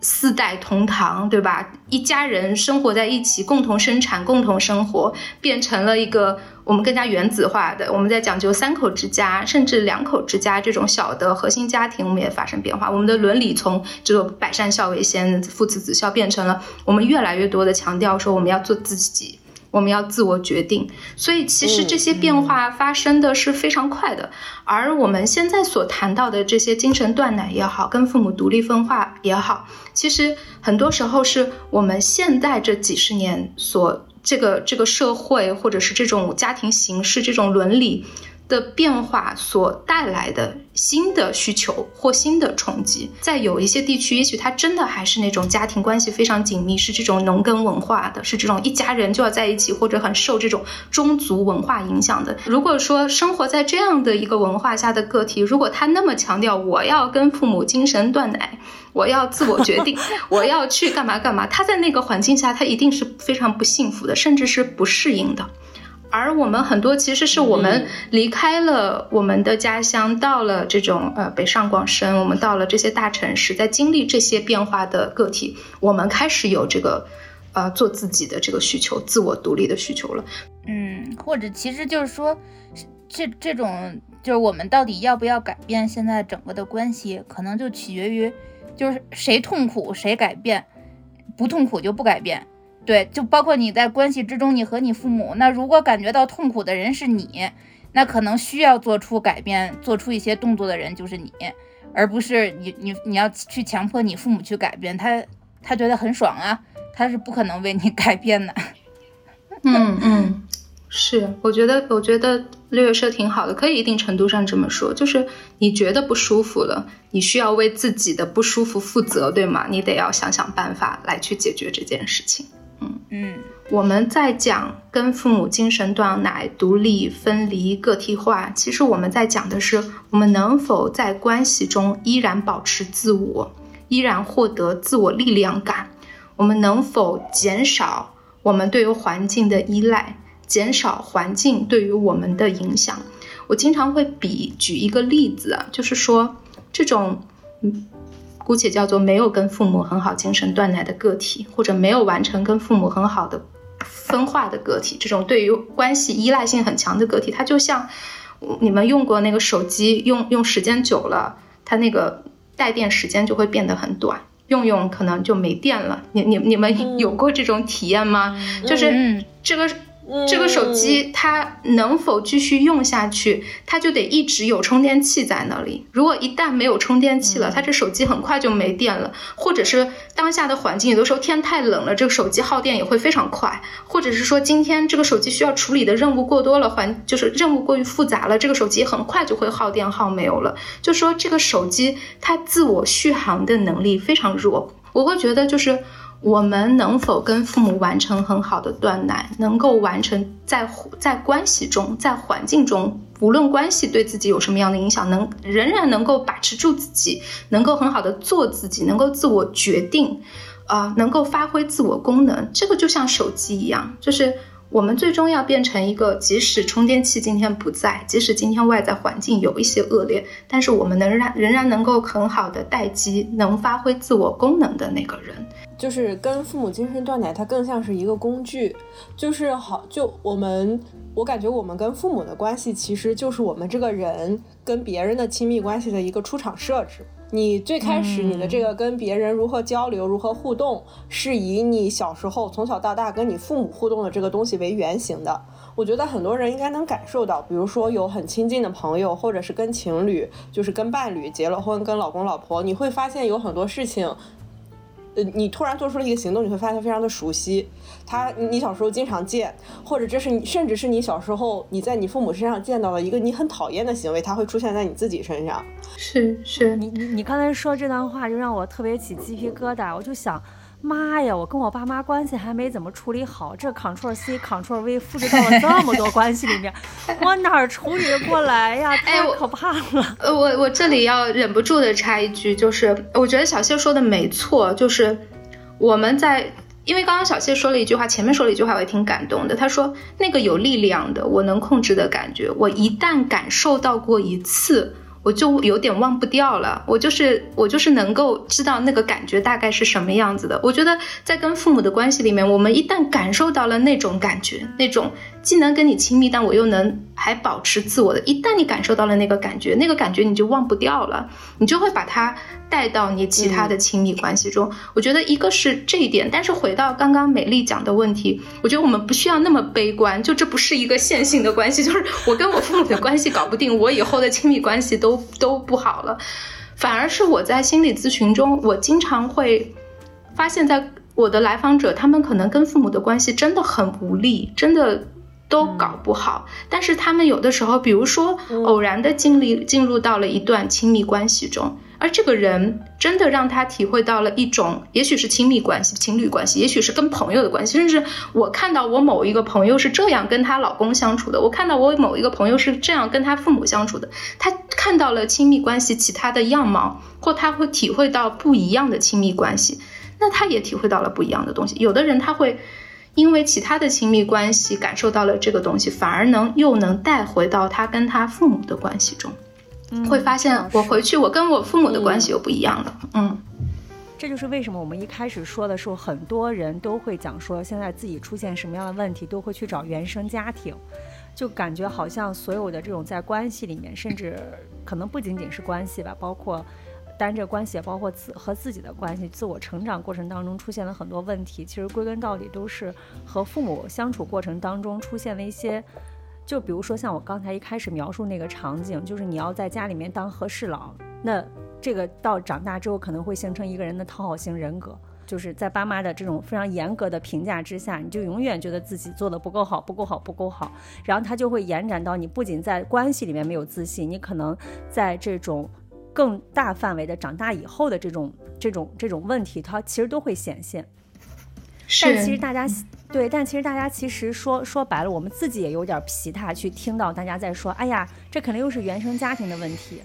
四代同堂，对吧？一家人生活在一起，共同生产，共同生活，变成了一个我们更加原子化的。我们在讲究三口之家，甚至两口之家这种小的核心家庭，我们也发生变化。我们的伦理从这个百善孝为先，父慈子孝，变成了我们越来越多的强调说我们要做自己。我们要自我决定，所以其实这些变化发生的是非常快的。而我们现在所谈到的这些精神断奶也好，跟父母独立分化也好，其实很多时候是我们现在这几十年所这个这个社会或者是这种家庭形式这种伦理。的变化所带来的新的需求或新的冲击，在有一些地区，也许它真的还是那种家庭关系非常紧密，是这种农耕文化的，是这种一家人就要在一起，或者很受这种宗族文化影响的。如果说生活在这样的一个文化下的个体，如果他那么强调我要跟父母精神断奶，我要自我决定，我要去干嘛干嘛，他在那个环境下，他一定是非常不幸福的，甚至是不适应的。而我们很多其实是我们离开了我们的家乡，到了这种呃北上广深，我们到了这些大城市，在经历这些变化的个体，我们开始有这个呃做自己的这个需求，自我独立的需求了。嗯，或者其实就是说，这这种就是我们到底要不要改变现在整个的关系，可能就取决于就是谁痛苦谁改变，不痛苦就不改变。对，就包括你在关系之中，你和你父母，那如果感觉到痛苦的人是你，那可能需要做出改变、做出一些动作的人就是你，而不是你你你要去强迫你父母去改变，他他觉得很爽啊，他是不可能为你 改变的。嗯嗯，是，我觉得我觉得六月社挺好的，可以一定程度上这么说，就是你觉得不舒服了，你需要为自己的不舒服负责，对吗？你得要想想办法来去解决这件事情。嗯嗯，我们在讲跟父母精神断奶、独立、分离、个体化，其实我们在讲的是我们能否在关系中依然保持自我，依然获得自我力量感。我们能否减少我们对于环境的依赖，减少环境对于我们的影响？我经常会比举一个例子，就是说这种，嗯，姑且叫做没有跟父母很好精神断奶的个体，或者没有完成跟父母很好的分化的个体，这种对于关系依赖性很强的个体，它就像你们用过那个手机，用用时间久了，它那个带电时间就会变得很短。用用可能就没电了，你你你们有过这种体验吗？就是这个这个手机它能否继续用下去，它就得一直有充电器在那里。如果一旦没有充电器了，它这手机很快就没电了。或者是当下的环境，有的时候天太冷了，这个手机耗电也会非常快。或者是说今天这个手机需要处理的任务过多了，环就是任务过于复杂了，这个手机很快就会耗电耗没有了。就说这个手机它自我续航的能力非常弱，我会觉得就是。我们能否跟父母完成很好的断奶？能够完成在在关系中，在环境中，无论关系对自己有什么样的影响，能仍然能够把持住自己，能够很好的做自己，能够自我决定，啊，能够发挥自我功能。这个就像手机一样，就是。我们最终要变成一个，即使充电器今天不在，即使今天外在环境有一些恶劣，但是我们能让仍然能够很好的待机，能发挥自我功能的那个人，就是跟父母精神断奶，它更像是一个工具，就是好，就我们，我感觉我们跟父母的关系，其实就是我们这个人跟别人的亲密关系的一个出厂设置。你最开始你的这个跟别人如何交流、如何互动，是以你小时候从小到大跟你父母互动的这个东西为原型的。我觉得很多人应该能感受到，比如说有很亲近的朋友，或者是跟情侣，就是跟伴侣结了婚，跟老公老婆，你会发现有很多事情。呃，你突然做出了一个行动，你会发现非常的熟悉。他，你小时候经常见，或者这是你，甚至是你小时候你在你父母身上见到了一个你很讨厌的行为，它会出现在你自己身上。是是，你你你刚才说这段话就让我特别起鸡皮疙瘩，我就想。妈呀！我跟我爸妈关系还没怎么处理好，这 Ctrl C Ctrl V 复制到了这么多关系里面，我哪儿处理得过来呀？太可怕了！呃，我我这里要忍不住的插一句，就是我觉得小谢说的没错，就是我们在，因为刚刚小谢说了一句话，前面说了一句话，我也挺感动的。他说那个有力量的，我能控制的感觉，我一旦感受到过一次。我就有点忘不掉了，我就是我就是能够知道那个感觉大概是什么样子的。我觉得在跟父母的关系里面，我们一旦感受到了那种感觉，那种既能跟你亲密，但我又能还保持自我的，一旦你感受到了那个感觉，那个感觉你就忘不掉了，你就会把它。带到你其他的亲密关系中，我觉得一个是这一点，但是回到刚刚美丽讲的问题，我觉得我们不需要那么悲观，就这不是一个线性的关系，就是我跟我父母的关系搞不定，我以后的亲密关系都都不好了，反而是我在心理咨询中，我经常会发现，在我的来访者，他们可能跟父母的关系真的很无力，真的都搞不好，但是他们有的时候，比如说偶然的经历进入到了一段亲密关系中。而这个人真的让他体会到了一种，也许是亲密关系、情侣关系，也许是跟朋友的关系，甚至我看到我某一个朋友是这样跟她老公相处的，我看到我某一个朋友是这样跟她父母相处的，他看到了亲密关系其他的样貌，或他会体会到不一样的亲密关系，那他也体会到了不一样的东西。有的人他会因为其他的亲密关系感受到了这个东西，反而能又能带回到他跟他父母的关系中。会发现我回去，我跟我父母的关系又不一样了。嗯，这就是为什么我们一开始说的时候，很多人都会讲说，现在自己出现什么样的问题，都会去找原生家庭，就感觉好像所有的这种在关系里面，甚至可能不仅仅是关系吧，包括单这关系，也包括自和自己的关系，自我成长过程当中出现了很多问题，其实归根到底都是和父母相处过程当中出现了一些。就比如说像我刚才一开始描述那个场景，就是你要在家里面当和事佬，那这个到长大之后可能会形成一个人的讨好型人格，就是在爸妈的这种非常严格的评价之下，你就永远觉得自己做的不够好，不够好，不够好，然后他就会延展到你不仅在关系里面没有自信，你可能在这种更大范围的长大以后的这种这种这种问题，它其实都会显现。但其实大家对，但其实大家其实说说白了，我们自己也有点皮踏去听到大家在说，哎呀，这肯定又是原生家庭的问题。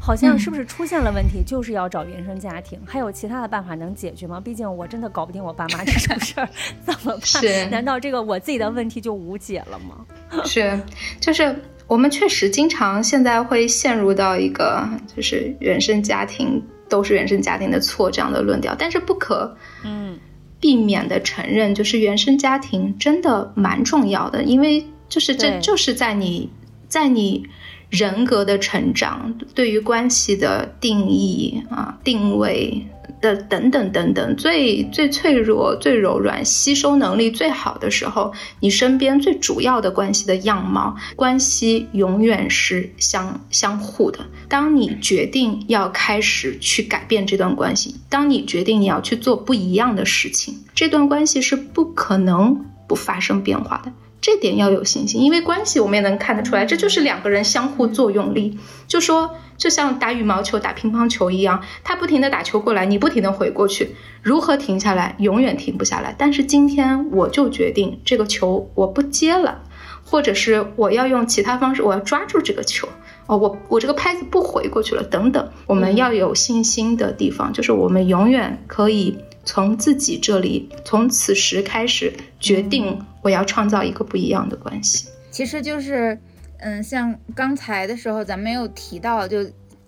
好像是不是出现了问题，就是要找原生家庭？还有其他的办法能解决吗？毕竟我真的搞不定我爸妈这种事儿，怎么办？难道这个我自己的问题就无解了吗？是，就是我们确实经常现在会陷入到一个就是原生家庭都是原生家庭的错这样的论调，但是不可嗯避免的承认，就是原生家庭真的蛮重要的，因为就是这就是在你在你。人格的成长，对于关系的定义啊、定位的等等等等，最最脆弱、最柔软、吸收能力最好的时候，你身边最主要的关系的样貌，关系永远是相相互的。当你决定要开始去改变这段关系，当你决定你要去做不一样的事情，这段关系是不可能不发生变化的。这点要有信心，因为关系我们也能看得出来，这就是两个人相互作用力。就说就像打羽毛球、打乒乓球一样，他不停的打球过来，你不停的回过去，如何停下来？永远停不下来。但是今天我就决定这个球我不接了，或者是我要用其他方式，我要抓住这个球。哦，我我这个拍子不回过去了，等等。我们要有信心的地方，就是我们永远可以。从自己这里，从此时开始决定，我要创造一个不一样的关系。其实就是，嗯，像刚才的时候，咱们有提到，就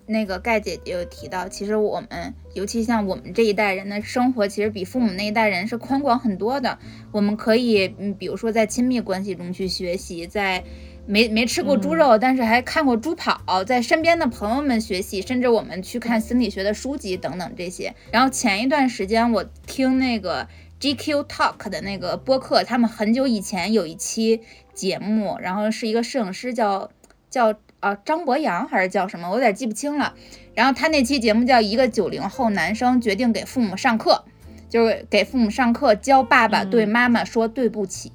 那个盖姐姐有提到，其实我们，尤其像我们这一代人的生活，其实比父母那一代人是宽广很多的。我们可以，嗯，比如说在亲密关系中去学习，在。没没吃过猪肉，但是还看过猪跑，在身边的朋友们学习，甚至我们去看心理学的书籍等等这些。然后前一段时间我听那个 GQ Talk 的那个播客，他们很久以前有一期节目，然后是一个摄影师叫叫啊张博洋还是叫什么，我有点记不清了。然后他那期节目叫一个九零后男生决定给父母上课，就是给父母上课教爸爸对妈妈说对不起。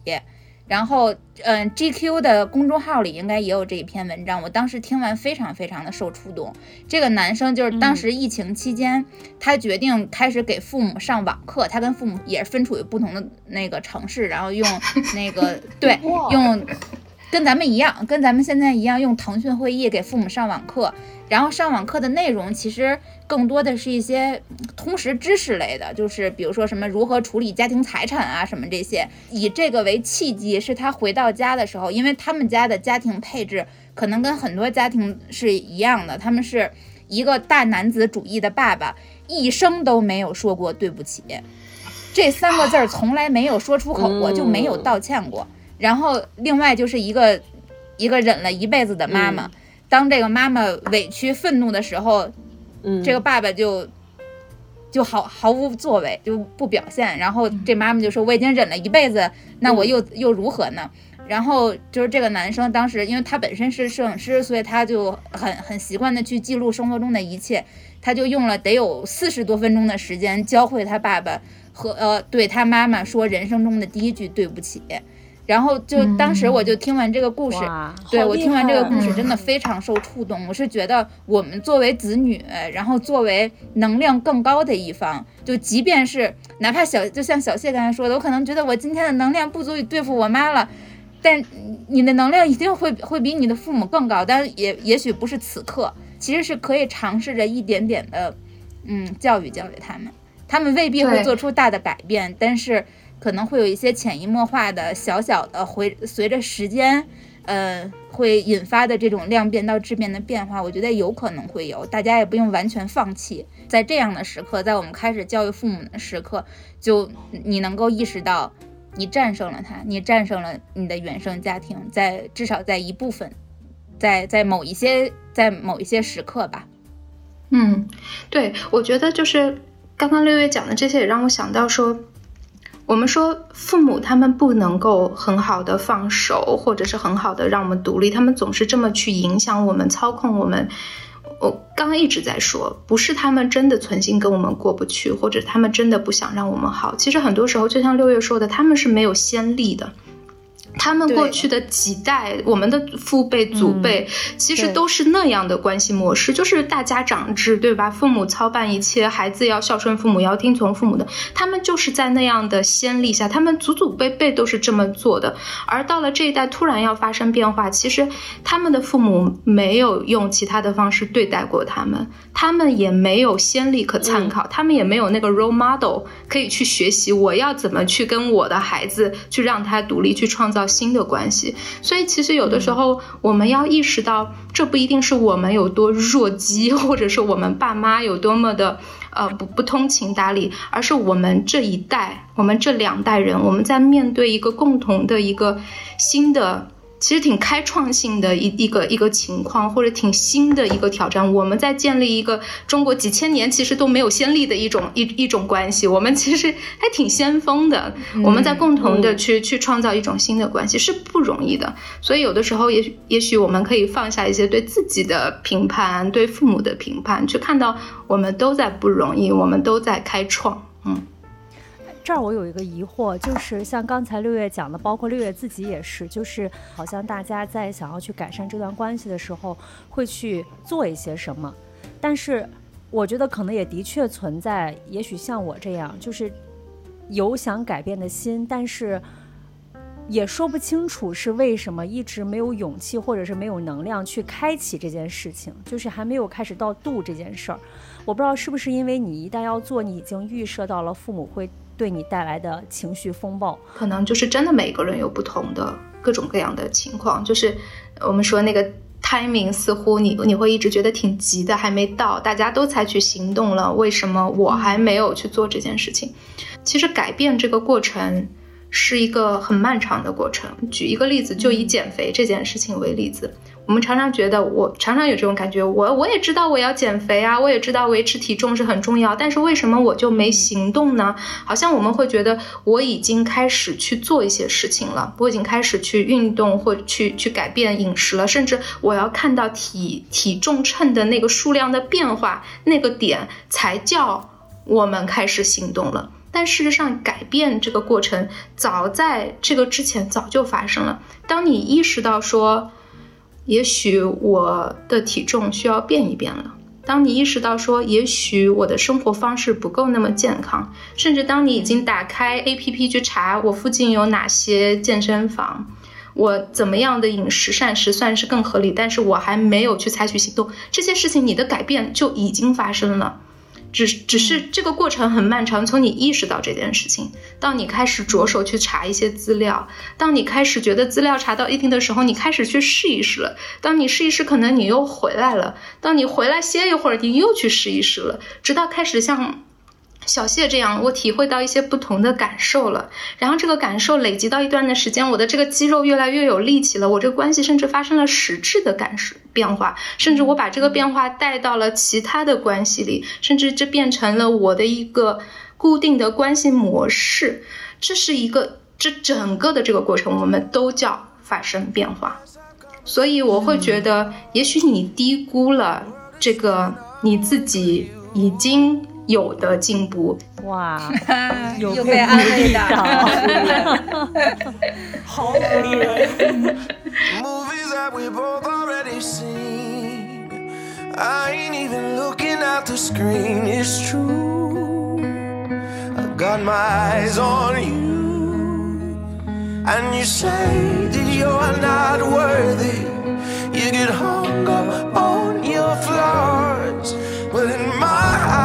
然后，嗯，GQ 的公众号里应该也有这一篇文章。我当时听完非常非常的受触动。这个男生就是当时疫情期间，他决定开始给父母上网课。他跟父母也是分处于不同的那个城市，然后用那个对 用。跟咱们一样，跟咱们现在一样，用腾讯会议给父母上网课，然后上网课的内容其实更多的是一些通识知识类的，就是比如说什么如何处理家庭财产啊，什么这些。以这个为契机，是他回到家的时候，因为他们家的家庭配置可能跟很多家庭是一样的，他们是一个大男子主义的爸爸，一生都没有说过对不起，这三个字儿从来没有说出口过，就没有道歉过。然后，另外就是一个一个忍了一辈子的妈妈，当这个妈妈委屈、愤怒的时候，嗯，这个爸爸就就毫毫无作为，就不表现。然后这妈妈就说：“我已经忍了一辈子，那我又又如何呢？”然后就是这个男生当时，因为他本身是摄影师，所以他就很很习惯的去记录生活中的一切。他就用了得有四十多分钟的时间，教会他爸爸和呃对他妈妈说人生中的第一句对不起。然后就当时我就听完这个故事，对我听完这个故事真的非常受触动。我是觉得我们作为子女，然后作为能量更高的一方，就即便是哪怕小，就像小谢刚才说的，我可能觉得我今天的能量不足以对付我妈了，但你的能量一定会会比你的父母更高，但也也许不是此刻，其实是可以尝试着一点点的，嗯，教育教育他们，他们未必会做出大的改变，但是。可能会有一些潜移默化的小小的，会随着时间，呃，会引发的这种量变到质变的变化，我觉得有可能会有。大家也不用完全放弃，在这样的时刻，在我们开始教育父母的时刻，就你能够意识到，你战胜了他，你战胜了你的原生家庭，在至少在一部分，在在某一些在某一些时刻吧。嗯，对，我觉得就是刚刚六月讲的这些，也让我想到说。我们说父母他们不能够很好的放手，或者是很好的让我们独立，他们总是这么去影响我们、操控我们。我刚刚一直在说，不是他们真的存心跟我们过不去，或者他们真的不想让我们好。其实很多时候，就像六月说的，他们是没有先例的，他们过去的几代，我们的父辈、祖辈，其实都是那样的关系模式，就是大家长制，对吧？父母操办一切，孩子要孝顺父母，要听从父母的。他们就是在那样的先例下，他们祖祖辈辈都是这么做的。而到了这一代，突然要发生变化，其实他们的父母没有用其他的方式对待过他们，他们也没有先例可参考，他们也没有那个 role model 可以去学习。我要怎么去跟我的孩子去让他独立，去创造。新的关系，所以其实有的时候我们要意识到，这不一定是我们有多弱鸡，或者是我们爸妈有多么的呃不不通情达理，而是我们这一代，我们这两代人，我们在面对一个共同的一个新的。其实挺开创性的一一个一个情况，或者挺新的一个挑战。我们在建立一个中国几千年其实都没有先例的一种一一种关系，我们其实还挺先锋的。我们在共同的去去创造一种新的关系是不容易的。所以有的时候，也许也许我们可以放下一些对自己的评判，对父母的评判，去看到我们都在不容易，我们都在开创。嗯。这儿我有一个疑惑，就是像刚才六月讲的，包括六月自己也是，就是好像大家在想要去改善这段关系的时候，会去做一些什么。但是我觉得可能也的确存在，也许像我这样，就是有想改变的心，但是也说不清楚是为什么一直没有勇气，或者是没有能量去开启这件事情，就是还没有开始到度这件事儿。我不知道是不是因为你一旦要做，你已经预设到了父母会。对你带来的情绪风暴，可能就是真的每个人有不同的各种各样的情况。就是我们说那个 timing，似乎你你会一直觉得挺急的，还没到，大家都采取行动了，为什么我还没有去做这件事情？其实改变这个过程是一个很漫长的过程。举一个例子，就以减肥这件事情为例子。我们常常觉得，我常常有这种感觉，我我也知道我要减肥啊，我也知道维持体重是很重要，但是为什么我就没行动呢？好像我们会觉得我已经开始去做一些事情了，我已经开始去运动或去去改变饮食了，甚至我要看到体体重秤的那个数量的变化，那个点才叫我们开始行动了。但事实上，改变这个过程早在这个之前早就发生了。当你意识到说。也许我的体重需要变一变了。当你意识到说，也许我的生活方式不够那么健康，甚至当你已经打开 APP 去查我附近有哪些健身房，我怎么样的饮食膳食算是更合理，但是我还没有去采取行动，这些事情你的改变就已经发生了。只只是这个过程很漫长，从你意识到这件事情，到你开始着手去查一些资料，当你开始觉得资料查到一定的时候，你开始去试一试了。当你试一试，可能你又回来了。当你回来歇一会儿，你又去试一试了，直到开始像。小谢这样，我体会到一些不同的感受了。然后这个感受累积到一段的时间，我的这个肌肉越来越有力气了。我这个关系甚至发生了实质的感受变化，甚至我把这个变化带到了其他的关系里，甚至这变成了我的一个固定的关系模式。这是一个，这整个的这个过程，我们都叫发生变化。所以我会觉得，也许你低估了这个你自己已经。有的进步哇，又被安慰的，好鼓励人。I ain't even looking at the screen, it's true. I got my eyes on you. And you say that you're not worthy. You get hung up on your flaws. But in my eyes,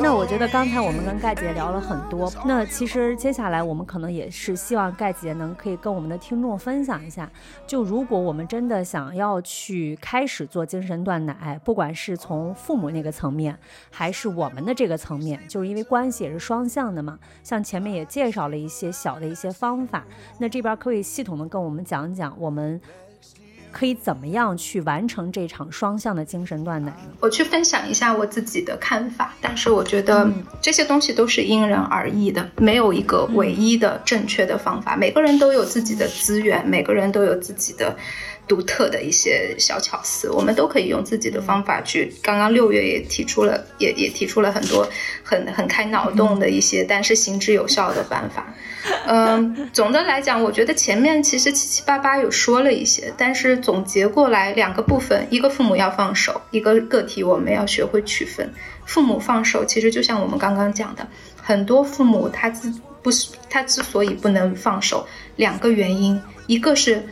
那我觉得刚才我们跟盖姐聊了很多，那其实接下来我们可能也是希望盖姐能可以跟我们的听众分享一下，就如果我们真的想要去开始做精神断奶，不管是从父母那个层面，还是我们的这个层面，就是因为关系也是双向的嘛。像前面也介绍了一些小的一些方法，那这边可以系统的跟我们讲讲我们。可以怎么样去完成这场双向的精神断奶呢？我去分享一下我自己的看法，但是我觉得这些东西都是因人而异的，没有一个唯一的正确的方法。每个人都有自己的资源，每个人都有自己的。独特的一些小巧思，我们都可以用自己的方法去。刚刚六月也提出了，也也提出了很多很很开脑洞的一些，但是行之有效的办法。嗯，总的来讲，我觉得前面其实七七八八有说了一些，但是总结过来两个部分：一个父母要放手，一个个体我们要学会区分。父母放手，其实就像我们刚刚讲的，很多父母他自不是他之所以不能放手，两个原因，一个是。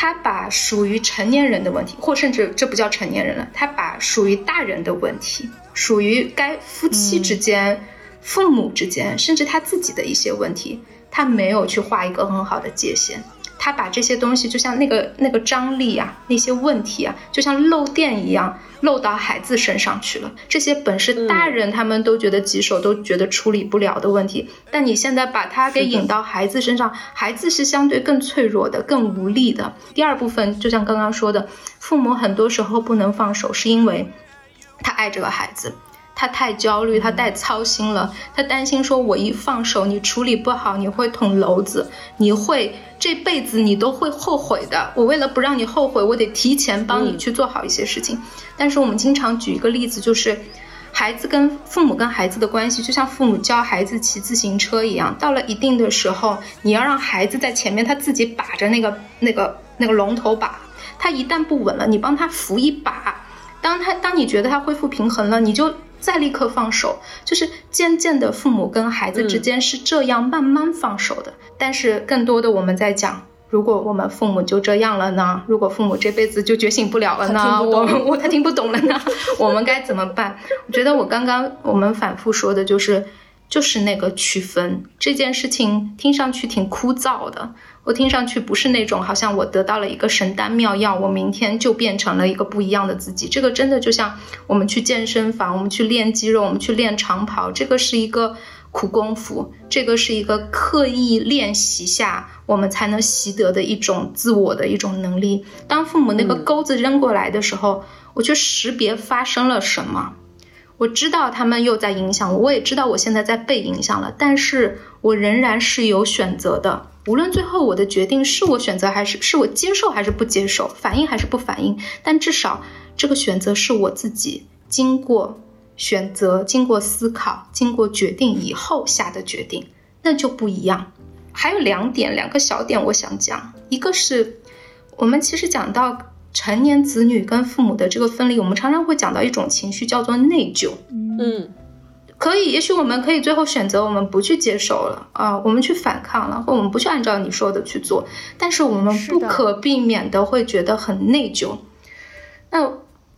他把属于成年人的问题，或甚至这不叫成年人了，他把属于大人的问题，属于该夫妻之间、父母之间，甚至他自己的一些问题，他没有去画一个很好的界限。他把这些东西，就像那个那个张力啊，那些问题啊，就像漏电一样漏到孩子身上去了。这些本是大人他们都觉得棘手，都觉得处理不了的问题，但你现在把它给引到孩子身上，孩子是相对更脆弱的、更无力的。第二部分，就像刚刚说的，父母很多时候不能放手，是因为他爱这个孩子。他太焦虑，他太操心了，他担心说，我一放手，你处理不好，你会捅娄子，你会这辈子你都会后悔的。我为了不让你后悔，我得提前帮你去做好一些事情。但是我们经常举一个例子，就是孩子跟父母跟孩子的关系，就像父母教孩子骑自行车一样，到了一定的时候，你要让孩子在前面，他自己把着那个那个那个龙头把，他一旦不稳了，你帮他扶一把，当他当你觉得他恢复平衡了，你就。再立刻放手，就是渐渐的，父母跟孩子之间是这样慢慢放手的。但是更多的我们在讲，如果我们父母就这样了呢？如果父母这辈子就觉醒不了了呢？我我他听不懂了呢？我们该怎么办？我觉得我刚刚我们反复说的就是，就是那个区分这件事情，听上去挺枯燥的。我听上去不是那种好像我得到了一个神丹妙药，我明天就变成了一个不一样的自己。这个真的就像我们去健身房，我们去练肌肉，我们去练长跑，这个是一个苦功夫，这个是一个刻意练习下我们才能习得的一种自我的一种能力。当父母那个钩子扔过来的时候，我去识别发生了什么。我知道他们又在影响我，我也知道我现在在被影响了，但是我仍然是有选择的。无论最后我的决定是我选择还是是我接受还是不接受，反应还是不反应，但至少这个选择是我自己经过选择、经过思考、经过决定以后下的决定，那就不一样。还有两点，两个小点我想讲，一个是我们其实讲到成年子女跟父母的这个分离，我们常常会讲到一种情绪叫做内疚。嗯。可以，也许我们可以最后选择我们不去接受了啊，我们去反抗了，或我们不去按照你说的去做，但是我们不可避免的会觉得很内疚。那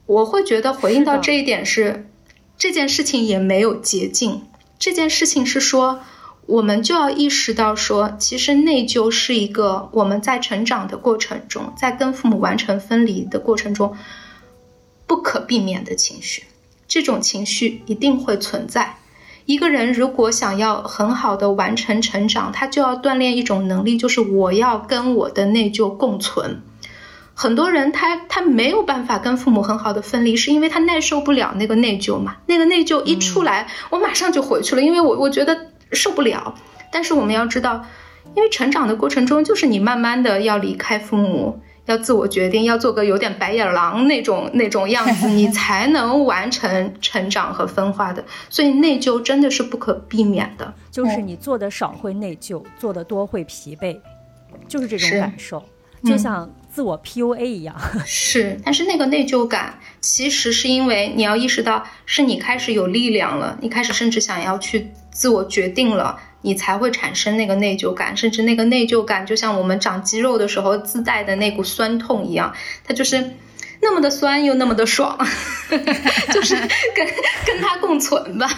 我会觉得回应到这一点是，这件事情也没有捷径。这件事情是说，我们就要意识到说，其实内疚是一个我们在成长的过程中，在跟父母完成分离的过程中不可避免的情绪。这种情绪一定会存在。一个人如果想要很好的完成成长，他就要锻炼一种能力，就是我要跟我的内疚共存。很多人他他没有办法跟父母很好的分离，是因为他耐受不了那个内疚嘛？那个内疚一出来，我马上就回去了，因为我我觉得受不了。但是我们要知道，因为成长的过程中，就是你慢慢的要离开父母。要自我决定，要做个有点白眼狼那种那种样子，你 才能完成成长和分化的。所以内疚真的是不可避免的。就是你做的少会内疚，做的多会疲惫，就是这种感受，就像自我 PUA 一样。是，但是那个内疚感其实是因为你要意识到，是你开始有力量了，你开始甚至想要去自我决定了。你才会产生那个内疚感，甚至那个内疚感就像我们长肌肉的时候自带的那股酸痛一样，它就是 那么的酸又那么的爽，就是跟跟它共存吧。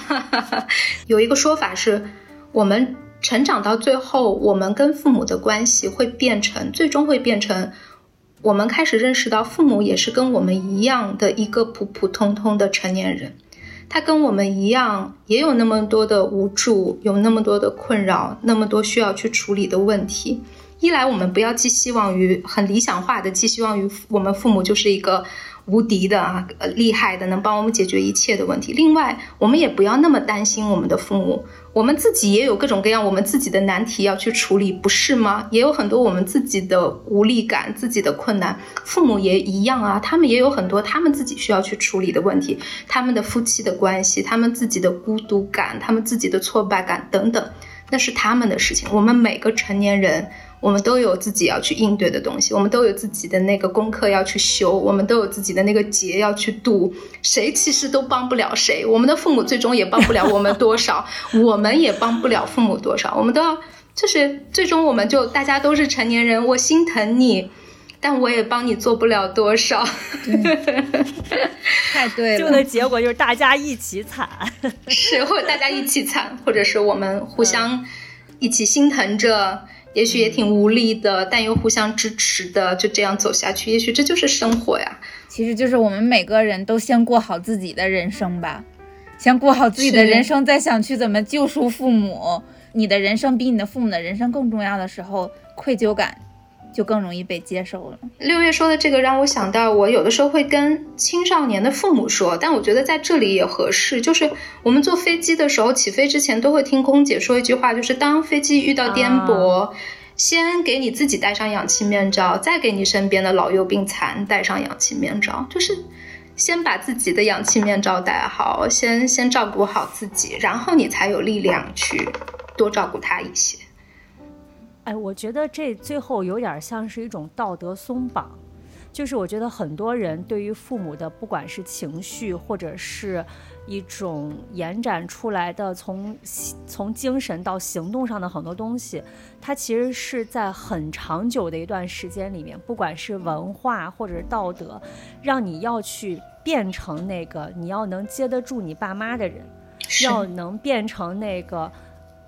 有一个说法是，我们成长到最后，我们跟父母的关系会变成，最终会变成，我们开始认识到父母也是跟我们一样的一个普普通通的成年人。他跟我们一样，也有那么多的无助，有那么多的困扰，那么多需要去处理的问题，一来我们不要寄希望于很理想化的寄希望于我们父母就是一个。无敌的啊，呃，厉害的，能帮我们解决一切的问题。另外，我们也不要那么担心我们的父母，我们自己也有各种各样我们自己的难题要去处理，不是吗？也有很多我们自己的无力感、自己的困难，父母也一样啊，他们也有很多他们自己需要去处理的问题，他们的夫妻的关系，他们自己的孤独感，他们自己的挫败感等等，那是他们的事情。我们每个成年人。我们都有自己要去应对的东西，我们都有自己的那个功课要去修，我们都有自己的那个劫要去渡。谁其实都帮不了谁，我们的父母最终也帮不了我们多少，我们也帮不了父母多少。我们都要，就是最终我们就大家都是成年人，我心疼你，但我也帮你做不了多少。太对了，最后的结果就是大家一起惨，是或者大家一起惨，或者是我们互相一起心疼着。也许也挺无力的，但又互相支持的，就这样走下去。也许这就是生活呀。其实就是我们每个人都先过好自己的人生吧，先过好自己的人生，再想去怎么救赎父母。你的人生比你的父母的人生更重要的时候，愧疚感。就更容易被接受了。六月说的这个让我想到，我有的时候会跟青少年的父母说，但我觉得在这里也合适。就是我们坐飞机的时候，起飞之前都会听空姐说一句话，就是当飞机遇到颠簸，先给你自己戴上氧气面罩，再给你身边的老幼病残戴上氧气面罩，就是先把自己的氧气面罩戴好，先先照顾好自己，然后你才有力量去多照顾他一些。哎，我觉得这最后有点像是一种道德松绑，就是我觉得很多人对于父母的，不管是情绪或者是一种延展出来的，从从精神到行动上的很多东西，它其实是在很长久的一段时间里面，不管是文化或者是道德，让你要去变成那个你要能接得住你爸妈的人，要能变成那个。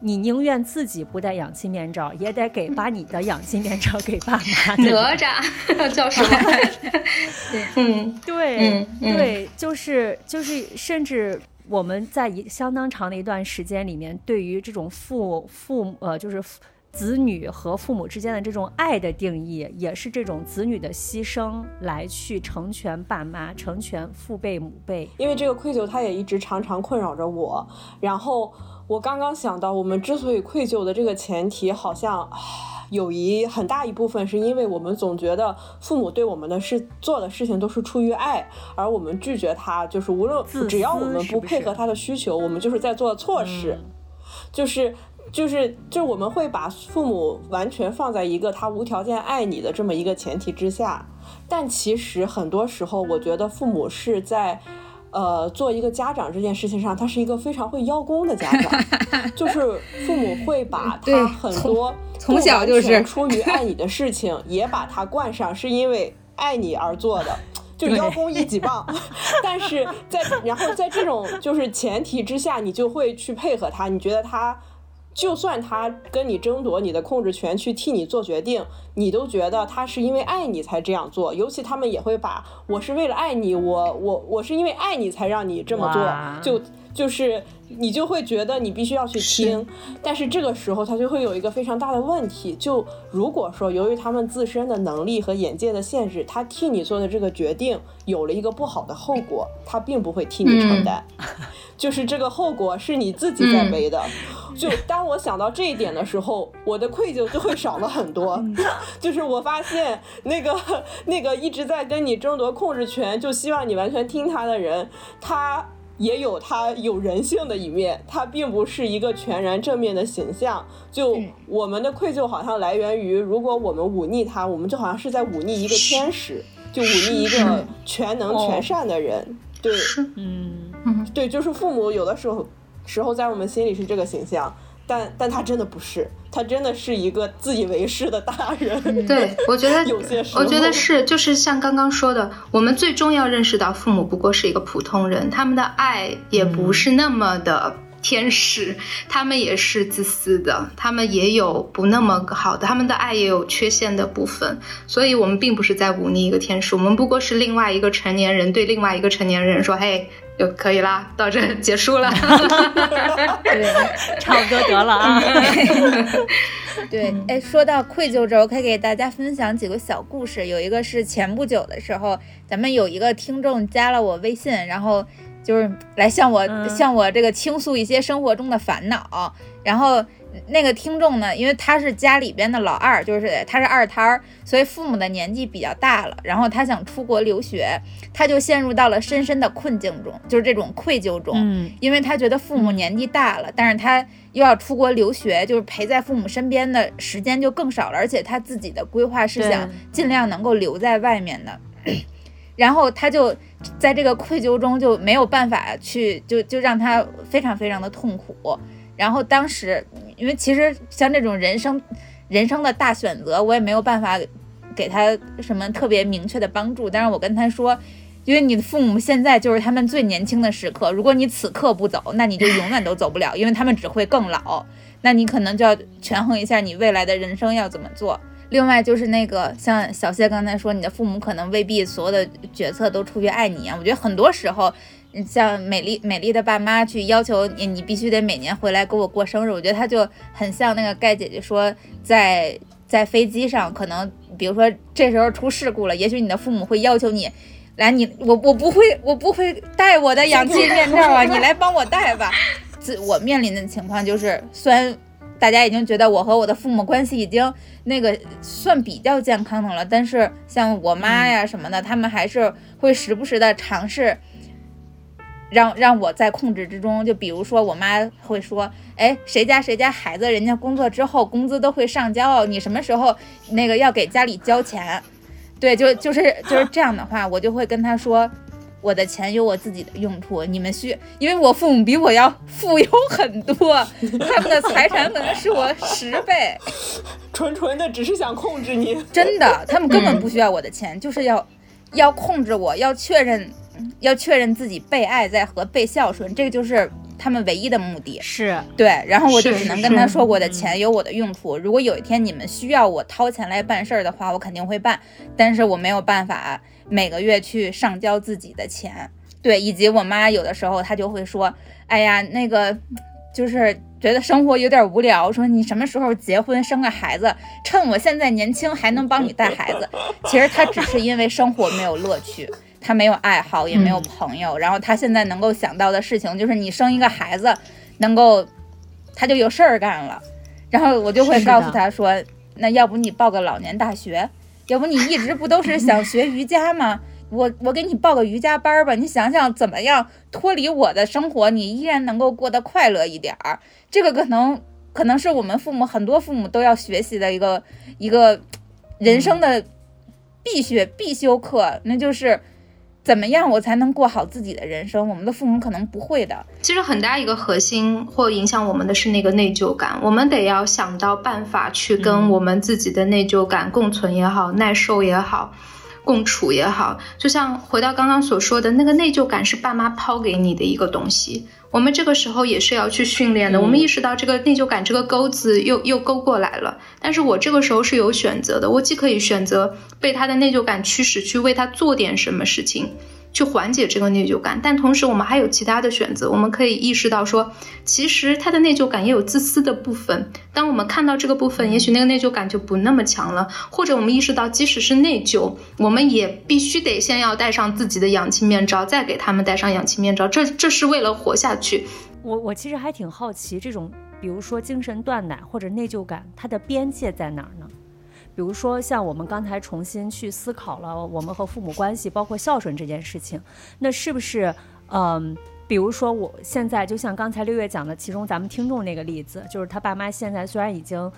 你宁愿自己不戴氧气面罩，也得给把你的氧气面罩给爸妈。哪吒 叫什么？对，嗯，对，对，就是就是，甚至我们在一相当长的一段时间里面，对于这种父父呃，就是子女和父母之间的这种爱的定义，也是这种子女的牺牲来去成全爸妈，成全父辈母辈。因为这个愧疚，他也一直常常困扰着我，然后。我刚刚想到，我们之所以愧疚的这个前提，好像有一很大一部分是因为我们总觉得父母对我们的事做的事情都是出于爱，而我们拒绝他，就是无论只要我们不配合他的需求，我们就是在做错事，就是就是就我们会把父母完全放在一个他无条件爱你的这么一个前提之下，但其实很多时候，我觉得父母是在。呃，做一个家长这件事情上，他是一个非常会邀功的家长，就是父母会把他很多从小就是出于爱你的事情，也把他冠上是因为爱你而做的，就邀功一级棒。但是在然后在这种就是前提之下，你就会去配合他，你觉得他。就算他跟你争夺你的控制权，去替你做决定，你都觉得他是因为爱你才这样做。尤其他们也会把我是为了爱你，我我我是因为爱你才让你这么做，就就是你就会觉得你必须要去听。但是这个时候他就会有一个非常大的问题，就如果说由于他们自身的能力和眼界的限制，他替你做的这个决定有了一个不好的后果，他并不会替你承担。就是这个后果是你自己在背的，就当我想到这一点的时候，我的愧疚就会少了很多。就是我发现那个那个一直在跟你争夺控制权，就希望你完全听他的人，他也有他有人性的一面，他并不是一个全然正面的形象。就我们的愧疚好像来源于，如果我们忤逆他，我们就好像是在忤逆一个天使，就忤逆一个全能全善的人。对，嗯。对，就是父母有的时候时候在我们心里是这个形象，但但他真的不是，他真的是一个自以为是的大人。对，我觉得 有些时候，我觉得是，就是像刚刚说的，我们最终要认识到，父母不过是一个普通人，他们的爱也不是那么的。天使，他们也是自私的，他们也有不那么好的，他们的爱也有缺陷的部分，所以我们并不是在忤逆一个天使，我们不过是另外一个成年人对另外一个成年人说：“嘿，就可以啦，到这结束了，对差不多得了啊。”对，哎，说到愧疚这儿，我可以给大家分享几个小故事。有一个是前不久的时候，咱们有一个听众加了我微信，然后就是来向我、嗯向我这个倾诉一些生活中的烦恼。然后那个听众呢，因为他是家里边的老二，就是他是二胎儿，所以父母的年纪比较大了，然后他想出国留学，他就陷入到了深深的困境中，就是这种愧疚中。嗯因为他觉得父母年纪大了，但是他又要出国留学，就是陪在父母身边的时间就更少了，而且他自己的规划是想尽量能够留在外面的，然后他就在这个愧疚中就没有办法去，就就让他非常非常的痛苦。然后当时，因为其实像这种人生人生的大选择，我也没有办法给他什么特别明确的帮助，但是我跟他说。因为你的父母现在就是他们最年轻的时刻，如果你此刻不走，那你就永远都走不了，因为他们只会更老。那你可能就要权衡一下你未来的人生要怎么做。另外就是那个像小谢刚才说，你的父母可能未必所有的决策都出于爱你啊。我觉得很多时候，像美丽美丽的爸妈去要求你，你必须得每年回来给我过生日，我觉得他就很像那个盖姐姐说，在在飞机上，可能比如说这时候出事故了，也许你的父母会要求你。来，你我我不会，我不会戴我的氧气面罩啊，你来帮我戴吧。自我面临的情况就是，虽然大家已经觉得我和我的父母关系已经那个算比较健康的了，但是像我妈呀什么的，他们还是会时不时的尝试让让我在控制之中。就比如说，我妈会说：“哎，谁家谁家孩子，人家工作之后工资都会上交，你什么时候那个要给家里交钱？”对，就就是就是这样的话，我就会跟她说。我的钱有我自己的用处，你们需，因为我父母比我要富有很多，他们的财产可能是我十倍，纯纯的只是想控制你。真的，他们根本不需要我的钱，就是要要控制我，要确认，要确认自己被爱在和被孝顺，这个就是他们唯一的目的。是对，然后我就只能跟他说，我的嗯钱有我的用处。如果有一天你们需要我掏钱来办事儿的话，我肯定会办，但是我没有办法每个月去上交自己的钱。对，以及我妈有的时候她就会说，哎呀，那个就是觉得生活有点无聊，说你什么时候结婚生个孩子，趁我现在年轻还能帮你带孩子。其实他只是因为生活没有乐趣。他没有爱好，也没有朋友，然后他现在能够想到的事情就是你生一个孩子，能够他就有事儿干了。然后我就会告诉他说，那要不你报个老年大学，要不你一直不都是想学瑜伽吗？我我给你报个瑜伽班儿吧，你想想怎么样脱离我的生活，你依然能够过得快乐一点儿。这个可能可能是我们父母很多父母都要学习的一个一个人生的必学必修课，那就是怎么样我才能过好自己的人生。我们的父母可能不会的，其实很大一个核心或影响我们的是那个内疚感，我们得要想到办法去跟我们自己的内疚感共存也好，耐受也好。共处也好，就像回到刚刚所说的那个内疚感是爸妈抛给你的一个东西，我们这个时候也是要去训练的。我们意识到这个内疚感这个钩子又又勾过来了，但是我这个时候是有选择的，我既可以选择被他的内疚感驱使去为他做点什么事情，去缓解这个内疚感，但同时我们还有其他的选择，我们可以意识到说，其实他的内疚感也有自私的部分。当我们看到这个部分，也许那个内疚感就不那么强了，或者我们意识到，即使是内疚，我们也必须得先要戴上自己的氧气面罩，再给他们戴上氧气面罩，这这是为了活下去。我我其实还挺好奇，这种比如说精神断奶或者内疚感，它的边界在哪儿呢？比如说像我们刚才重新去思考了我们和父母关系，包括孝顺这件事情，那是不是嗯？比如说，我现在就像刚才六月讲的，其中咱们听众那个例子，就是他爸妈现在虽然已经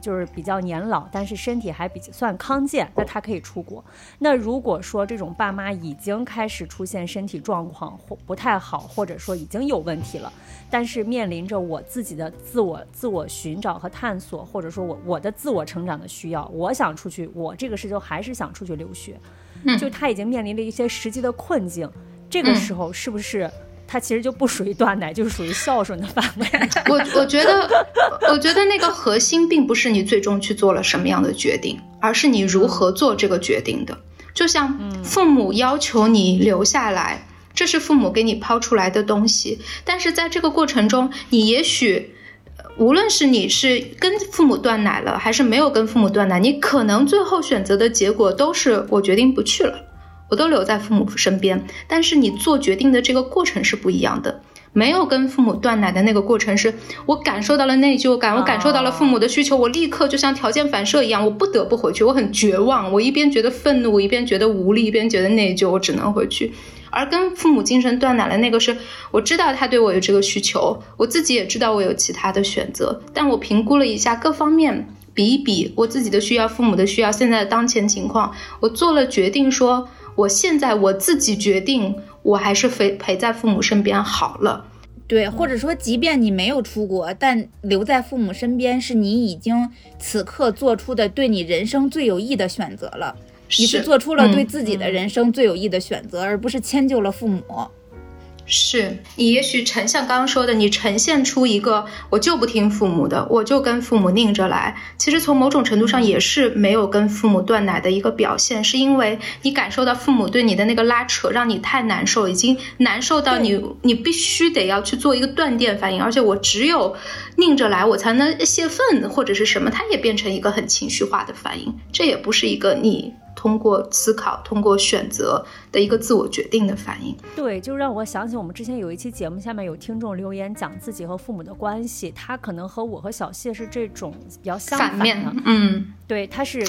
就是比较年老，但是身体还比较算康健，那他可以出国。那如果说这种爸妈已经开始出现身体状况或不太好，或者说已经有问题了，但是面临着我自己的自我自我寻找和探索，或者说我我的自我成长的需要，我想出去，我这个时候还是想出去留学，嗯就他已经面临了一些实际的困境，这个时候是不是？他其实就不属于断奶，就是属于孝顺的范围。我我觉得，我觉得那个核心并不是你最终去做了什么样的决定，而是你如何做这个决定的。就像父母要求你留下来，这是父母给你抛出来的东西，但是在这个过程中，你也许。呃无论是你是跟父母断奶了，还是没有跟父母断奶，你可能最后选择的结果都是我决定不去了，我都留在父母身边。但是你做决定的这个过程是不一样的。没有跟父母断奶的那个过程，是我感受到了内疚感，我感受到了父母的需求，我立刻就像条件反射一样，我不得不回去，我很绝望，我一边觉得愤怒，我一边觉得无力，一边觉得内疚，我只能回去。而跟父母精神断奶的那个是，我知道他对我有这个需求，我自己也知道我有其他的选择，但我评估了一下各方面，比一比我自己的需要、父母的需要，现在的当前情况，我做了决定，说我现在我自己决定。我还是陪陪在父母身边好了，对，或者说，即便你没有出国，但留在父母身边是你已经此刻做出的对你人生最有益的选择了，你是做出了对自己的人生最有益的选择，而不是迁就了父母。是你也许呈像刚刚说的，你呈现出一个我就不听父母的，我就跟父母拧着来。其实从某种程度上也是没有跟父母断奶的一个表现，是因为你感受到父母对你的那个拉扯，让你太难受，已经难受到你你必须得要去做一个断电反应，而且我只有拧着来，我才能泄愤或者是什么，它也变成一个很情绪化的反应，这也不是一个你。通过思考，通过选择的一个自我决定的反应，对，就让我想起我们之前有一期节目，下面有听众留言讲自己和父母的关系，他可能和我和小谢是这种比较相反的，嗯，对，他是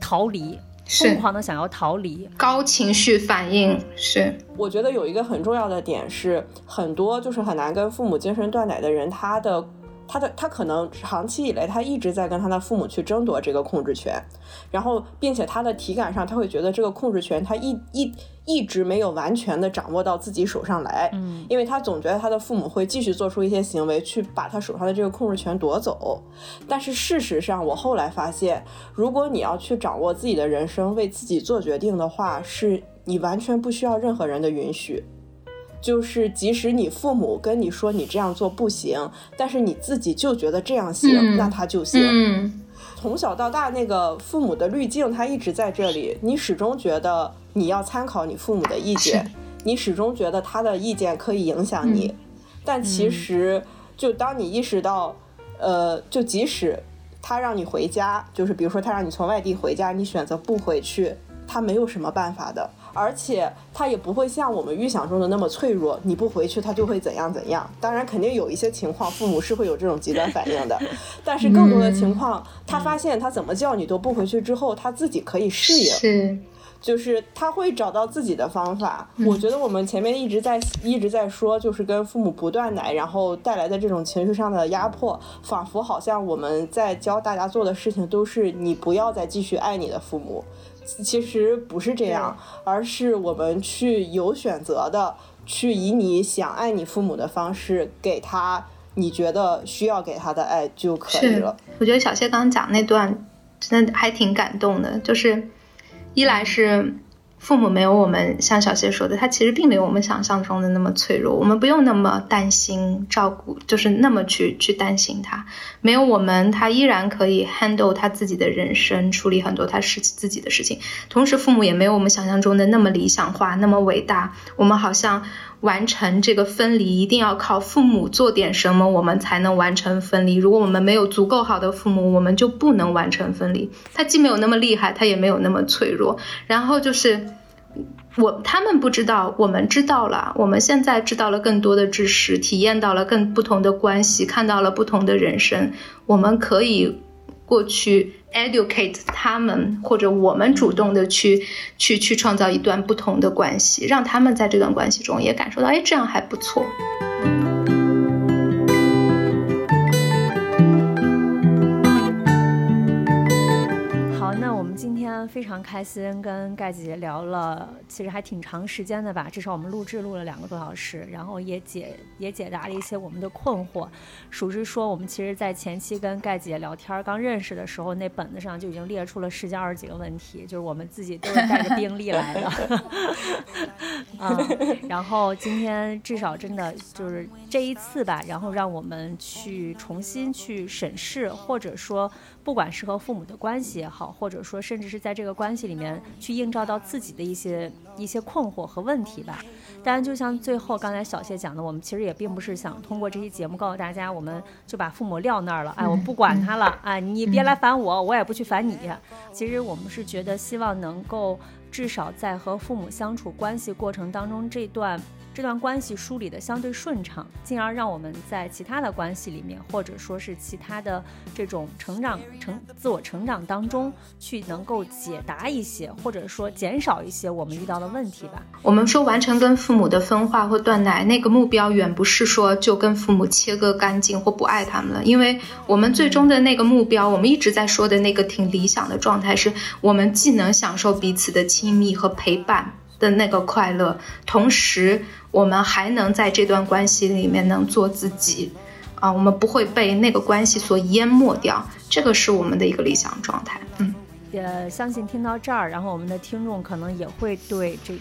逃离，疯狂的想要逃离，高情绪反应是。我觉得有一个很重要的点是，很多就是很难跟父母精神断奶的人，他的。他的他可能长期以来，他一直在跟他的父母去争夺这个控制权，然后，并且他的体感上，他会觉得这个控制权他一一一直没有完全的掌握到自己手上来，嗯，因为他总觉得他的父母会继续做出一些行为去把他手上的这个控制权夺走。但是事实上，我后来发现，如果你要去掌握自己的人生，为自己做决定的话，是你完全不需要任何人的允许。就是即使你父母跟你说你这样做不行，但是你自己就觉得这样行，那他就行。从小到大，那个父母的滤镜他一直在这里，你始终觉得你要参考你父母的意见，你始终觉得他的意见可以影响你。但其实，就当你意识到，呃，就即使他让你回家，就是比如说他让你从外地回家，你选择不回去，他没有什么办法的。而且他也不会像我们预想中的那么脆弱，你不回去他就会怎样怎样。当然，肯定有一些情况，父母是会有这种极端反应的。但是更多的情况，他发现他怎么叫你都不回去之后，他自己可以适应，是，就是他会找到自己的方法。我觉得我们前面一直在一直在说，就是跟父母不断奶，然后带来的这种情绪上的压迫，仿佛好像我们在教大家做的事情都是你不要再继续爱你的父母。其实不是这样，而是我们去有选择的去以你想爱你父母的方式给他你觉得需要给他的爱就可以了。我觉得小谢刚刚讲那段真的还挺感动的，就是一来是。父母没有我们像小谢说的，他其实并没有我们想象中的那么脆弱。我们不用那么担心照顾，就是那么去去担心他。没有我们，他依然可以 handle 他自己的人生，处理很多他事自己的事情。同时，父母也没有我们想象中的那么理想化，那么伟大。我们好像。完成这个分离一定要靠父母做点什么，我们才能完成分离。如果我们没有足够好的父母，我们就不能完成分离。他既没有那么厉害，他也没有那么脆弱。然后就是我他们不知道，我们知道了。我们现在知道了更多的知识，体验到了更不同的关系，看到了不同的人生。我们可以过去。educate 他们，或者我们主动的去去去创造一段不同的关系，让他们在这段关系中也感受到，哎，这样还不错。非常开心跟盖姐姐聊了，其实还挺长时间的吧，至少我们录制录了两个多小时，然后也解也解答了一些我们的困惑。属实说，我们其实，在前期跟盖姐聊天刚认识的时候，那本子上就已经列出了十几二十几个问题，就是我们自己都是带着病历来的。啊，然后今天至少真的就是这一次吧，然后让我们去重新去审视，或者说，不管是和父母的关系也好，或者说甚至是在这个关系里面去映照到自己的一些一些困惑和问题吧。当然，就像最后刚才小谢讲的，我们其实也并不是想通过这期节目告诉大家，我们就把父母撂那儿了，哎，我不管他了，哎，你别来烦我，我也不去烦你。其实我们是觉得希望能够至少在和父母相处关系过程当中这段。这段关系梳理的相对顺畅，进而让我们在其他的关系里面，或者说是其他的这种成长、成自我成长当中，去能够解答一些，或者说减少一些我们遇到的问题吧。我们说完成跟父母的分化或断奶，那个目标远不是说就跟父母切割干净或不爱他们了，因为我们最终的那个目标，我们一直在说的那个挺理想的状态，是我们既能享受彼此的亲密和陪伴。的那个快乐，同时我们还能在这段关系里面能做自己，啊，我们不会被那个关系所淹没掉，这个是我们的一个理想状态。嗯，也相信听到这儿，然后我们的听众可能也会对这个。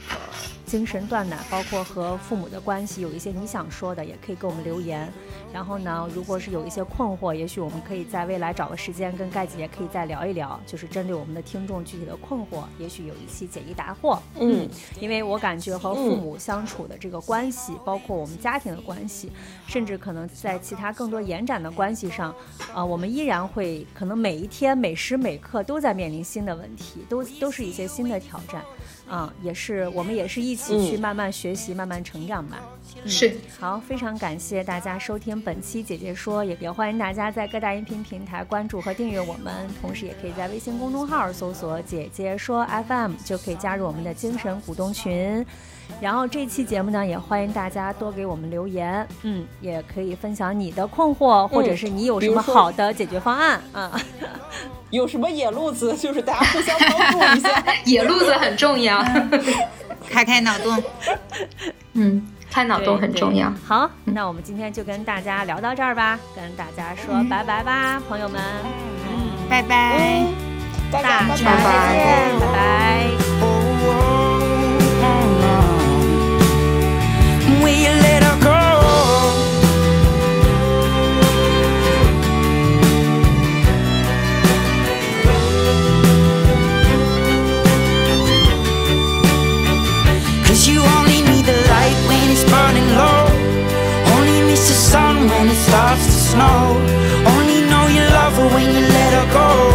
精神断奶，包括和父母的关系，有一些你想说的，也可以给我们留言。然后呢，如果是有一些困惑，也许我们可以在未来找个时间跟盖姐姐可以再聊一聊，就是针对我们的听众具体的困惑，也许有一期解疑答惑。嗯，因为我感觉和父母相处的这个关系，包括我们家庭的关系，甚至可能在其他更多延展的关系上，啊，我们依然会可能每一天每时每刻都在面临新的问题，都都是一些新的挑战。啊，也是，我们也是一起去慢慢学习、慢慢成长吧。是，好，非常感谢大家收听本期姐姐说，也别欢迎大家在各大音频平台关注和订阅我们，同时也可以在微信公众号搜索“姐姐说 FM”，就可以加入我们的精神股东群。然后这期节目呢，也欢迎大家多给我们留言，嗯，也可以分享你的困惑，或者是你有什么好的解决方案啊。有什么野路子，就是大家互相帮助一下。野路子很重要，开开脑洞。嗯，开脑洞很重要。好，那我们今天就跟大家聊到这儿吧，跟大家说拜拜吧，朋友们。嗯，拜拜，大家再见，拜拜。Cause you only need the light when it's burning low. Only miss the sun when it starts to snow. Only know you love her when you let her go.